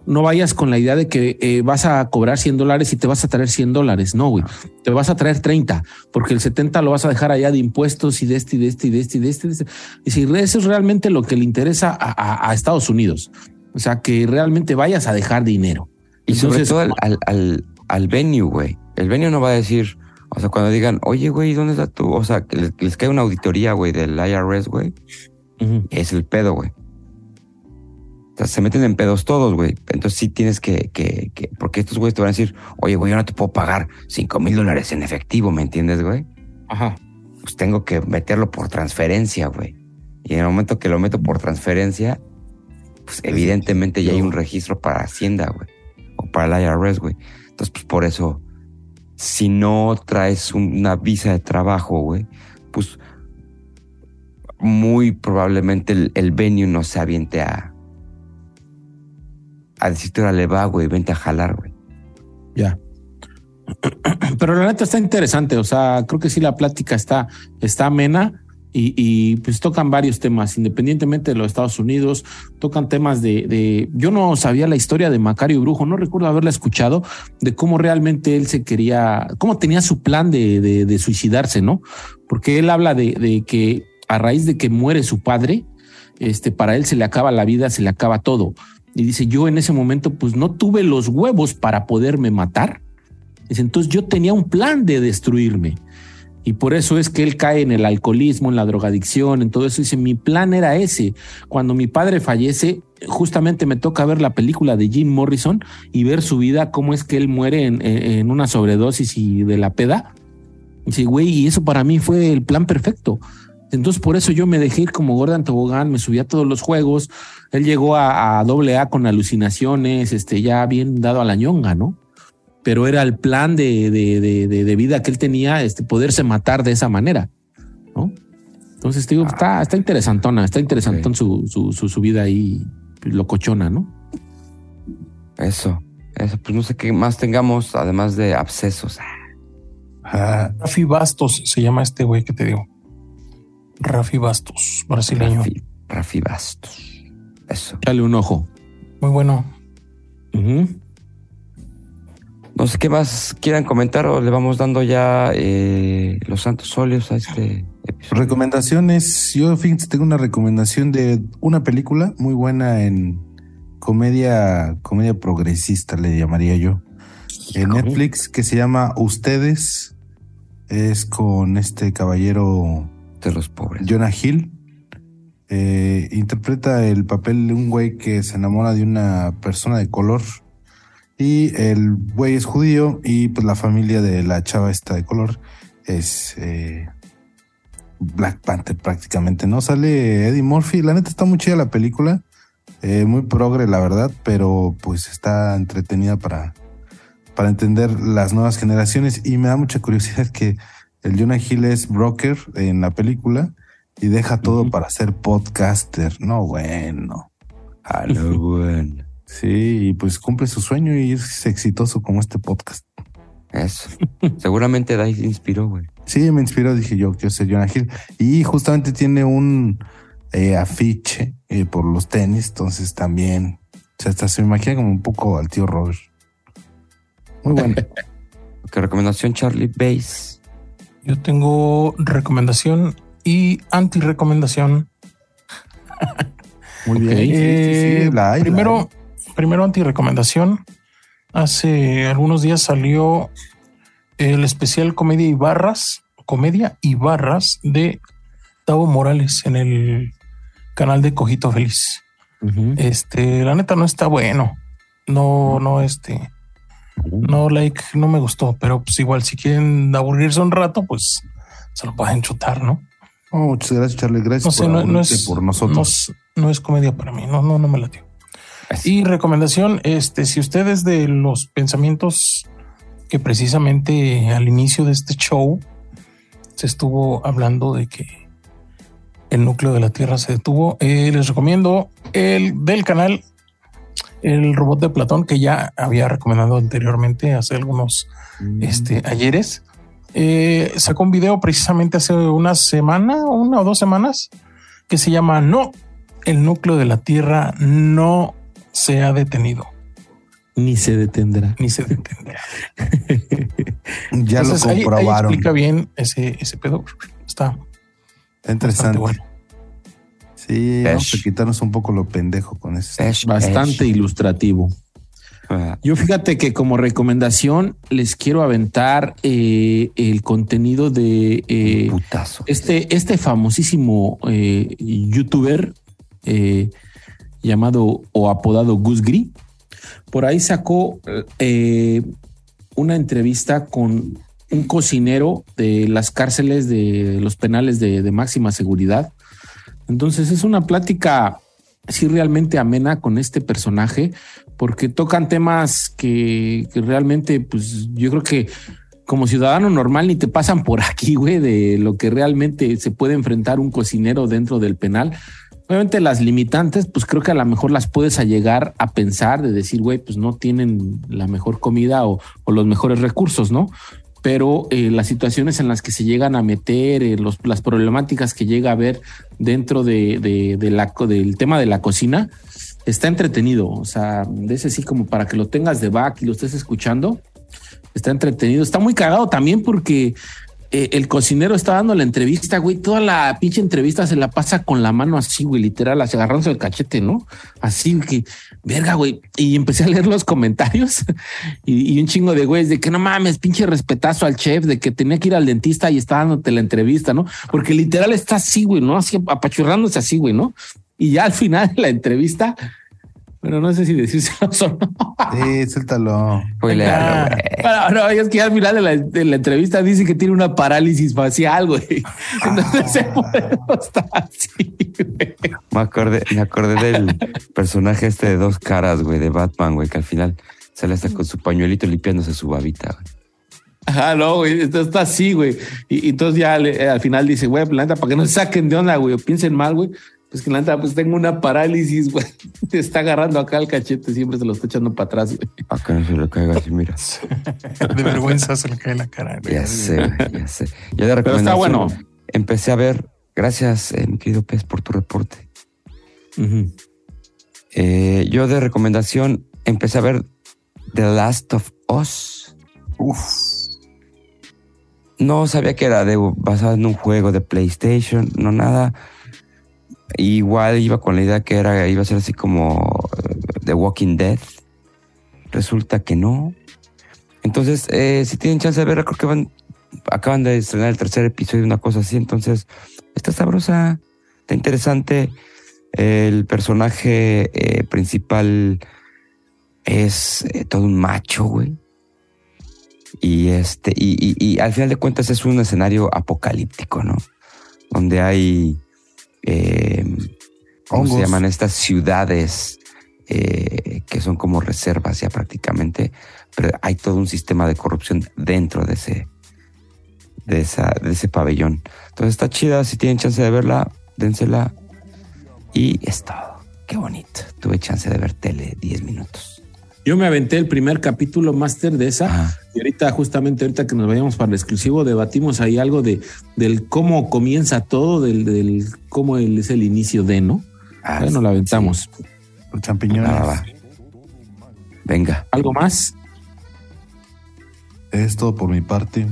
no vayas con la idea de que eh, vas a cobrar 100 dólares y te vas a traer 100 dólares. No, güey. Te vas a traer 30 porque el 70 lo vas a dejar allá de impuestos y de este y de este y de este y de este. Y, de este. y si eso es realmente lo que le interesa a, a, a, Estados Unidos. O sea, que realmente vayas a dejar dinero. Y Entonces, sobre todo al, al, al venue, güey. El venue no va a decir, o sea, cuando digan, oye, güey, ¿dónde está tu? O sea, que les, les cae una auditoría, güey, del IRS, güey. Uh -huh. Es el pedo, güey. Se meten en pedos todos, güey. Entonces sí tienes que, que, que, porque estos güeyes te van a decir, oye, güey, yo no te puedo pagar cinco mil dólares en efectivo, ¿me entiendes, güey? Ajá. Pues tengo que meterlo por transferencia, güey. Y en el momento que lo meto por transferencia, pues evidentemente ya hay un registro para Hacienda, güey. O para el IRS, güey. Entonces, pues por eso, si no traes una visa de trabajo, güey, pues muy probablemente el, el venue no se aviente a, a decirte, ahora le va, güey, vente a jalar, güey. Ya. Pero la neta está interesante, o sea, creo que sí la plática está, está amena y, pues tocan varios temas, independientemente de los Estados Unidos, tocan temas de, yo no sabía la historia de Macario Brujo, no recuerdo haberla escuchado, de cómo realmente él se quería, cómo tenía su plan de, de, suicidarse, ¿no? Porque él habla de que a raíz de que muere su padre, este, para él se le acaba la vida, se le acaba todo. Y dice, yo en ese momento pues no tuve los huevos para poderme matar. Entonces yo tenía un plan de destruirme. Y por eso es que él cae en el alcoholismo, en la drogadicción, en todo eso. Dice, mi plan era ese. Cuando mi padre fallece, justamente me toca ver la película de Jim Morrison y ver su vida, cómo es que él muere en, en una sobredosis y de la peda. Dice, güey, y eso para mí fue el plan perfecto. Entonces por eso yo me dejé ir como Gordon Tobogán, me subí a todos los juegos. Él llegó a, a doble A con alucinaciones, este, ya bien dado a la ñonga, ¿no? Pero era el plan de, de, de, de vida que él tenía, este, poderse matar de esa manera, ¿no? Entonces, digo, ah, está, está interesantona, está interesantón su, su, su, vida ahí locochona, ¿no? Eso, eso, pues no sé qué más tengamos, además de abscesos. Ah, Rafi Bastos se llama este güey que te digo. Rafi Bastos, brasileño. Rafi, Rafi Bastos. Eso. Dale un ojo. Muy bueno. Uh -huh. No sé qué más quieran comentar o le vamos dando ya eh, los santos óleos a este episodio. Recomendaciones. Yo, fíjense, tengo una recomendación de una película muy buena en comedia, comedia progresista, le llamaría yo. En Netflix, que se llama Ustedes. Es con este caballero de los pobres. Jonah Hill eh, interpreta el papel de un güey que se enamora de una persona de color. Y el güey es judío y pues la familia de la chava esta de color es eh, Black Panther prácticamente, ¿no? Sale Eddie Murphy, la neta está muy chida la película, eh, muy progre la verdad, pero pues está entretenida para, para entender las nuevas generaciones. Y me da mucha curiosidad que el Jonah Hill es broker en la película y deja todo uh -huh. para ser podcaster. No, bueno. A lo bueno. Sí, y pues cumple su sueño y es exitoso como este podcast. Eso. Seguramente Dai se inspiró, güey. Sí, me inspiró, dije yo, quiero ser Jonah Hill. Y justamente tiene un eh, afiche eh, por los tenis, entonces también, o sea, hasta se me imagina como un poco al tío Robert. Muy bueno. ¿Qué recomendación, Charlie Base? Yo tengo recomendación y anti-recomendación. Muy bien. Okay. Eh, sí, sí, sí. La hay, primero, la primero anti-recomendación. Hace algunos días salió el especial Comedia y Barras, Comedia y Barras de Tavo Morales en el canal de Cojito Feliz. Uh -huh. Este, la neta no está bueno. No, no, este no, like, no me gustó, pero pues igual si quieren aburrirse un rato, pues se lo pueden chutar, ¿no? Oh, muchas gracias, Charlie. Gracias no sé, por, no, no es, por nosotros. No, no, es comedia para mí, no, no, no me latió. Y recomendación, este, si ustedes de los pensamientos que precisamente al inicio de este show se estuvo hablando de que el núcleo de la Tierra se detuvo, eh, les recomiendo el del canal el robot de Platón que ya había recomendado anteriormente hace algunos mm. este, ayeres. Eh, sacó un video precisamente hace una semana, una o dos semanas, que se llama No, el núcleo de la Tierra no se ha detenido. Ni se detendrá. Ni se detendrá. ya Entonces, lo ahí- ahí comprobaron. explica bien ese, ese pedo. Está Está interesante. bueno. Sí, vamos Pesh. a quitarnos un poco lo pendejo con eso. Bastante pesh. ilustrativo. Yo fíjate que como recomendación les quiero aventar eh, el contenido de eh, este, este famosísimo eh, youtuber llamado o apodado Gus Gris. Por ahí sacó eh, una entrevista con un cocinero de las cárceles de los penales de, de máxima seguridad. Entonces es una plática sí realmente amena con este personaje porque tocan temas que, realmente pues yo creo que como ciudadano normal ni te pasan por aquí, güey, de lo que realmente se puede enfrentar un cocinero dentro del penal. Obviamente las limitantes, pues creo que a lo mejor las puedes llegar a pensar de decir, güey, pues no tienen la mejor comida o, o los mejores recursos, ¿no? Pero eh, las situaciones en las que se llegan a meter, eh, los, las problemáticas que llega a haber dentro de, la, del tema de la cocina, está entretenido. O sea, de ese sí como para que lo tengas de back y lo estés escuchando, está entretenido. Está muy cagado también porque eh, el cocinero está dando la entrevista, güey. Toda la pinche entrevista se la pasa con la mano así, güey, literal, así agarrándose el cachete, ¿no? Así que, verga, güey. Y empecé a leer los comentarios y, y un chingo de güeyes de que no mames, pinche respetazo al chef, de que tenía que ir al dentista y está dándote la entrevista, ¿no? Porque literal está así, güey, ¿no? Así apachurrándose así, güey, ¿no? Y ya al final de la entrevista, bueno, no sé si decírselo o no. Sí, suéltalo. Güey. Bueno, no, es que al final de la, de la entrevista dice que tiene una parálisis facial, güey. Entonces se puede estar así, güey. Me acordé, me acordé del personaje este de dos caras, güey, de Batman, güey, que al final sale hasta con su pañuelito limpiándose su babita, güey. Ajá, no, güey, esto está así, güey. Y, y entonces ya le- eh, al final dice, güey, la neta, para que no se saquen de onda, güey, o piensen mal, güey. Pues que la neta, pues tengo una parálisis, güey. Te está agarrando acá el cachete, siempre se lo está echando para atrás, güey. Para que no se le caiga así, mira. De vergüenza se le cae la cara. güey. Ya sé, ya sé. Yo de Pero está bueno. empecé a ver, gracias, eh, mi querido Pez, por tu reporte. Eh, yo de recomendación empecé a ver The Last of Us. Uf. No sabía que era de, basado en un juego de PlayStation, no nada. Igual iba con la idea que era, iba a ser así como eh, The Walking Dead. Resulta que no. Entonces, eh, si tienen chance de verla, creo que van, acaban de estrenar el tercer episodio, una cosa así. Entonces, está sabrosa, está interesante. El personaje eh, principal es todo un macho, güey. Y este, y al final de cuentas es un escenario apocalíptico, ¿no? Donde hay eh, ¿cómo se llaman estas ciudades eh, que son como reservas ya prácticamente? Pero hay todo un sistema de corrupción dentro de ese, de esa, de ese pabellón. Entonces está chida, si tienen chance de verla, dénsela. Y es todo. Qué bonito. Tuve chance de ver tele 10 minutos. Yo me aventé el primer capítulo máster de esa. Ajá. Y ahorita, justamente ahorita que nos vayamos para el exclusivo, debatimos ahí algo de del cómo comienza todo, del, del cómo el- es el inicio de, ¿no? Ah, bueno, la aventamos. Los champiñones. Va, va, va. Venga. ¿Algo más? Es todo por mi parte.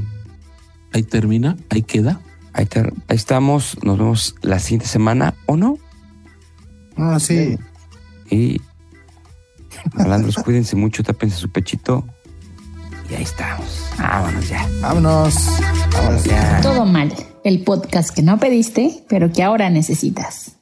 Ahí termina, ahí queda. Ahí, te- ahí estamos. Nos vemos la siguiente semana o no. Ah, sí. Y malandros, cuídense mucho, tápense su pechito. Y ahí estamos. Vámonos ya. Vámonos. Vámonos ya. Todo mal, el podcast que no pediste, pero que ahora necesitas.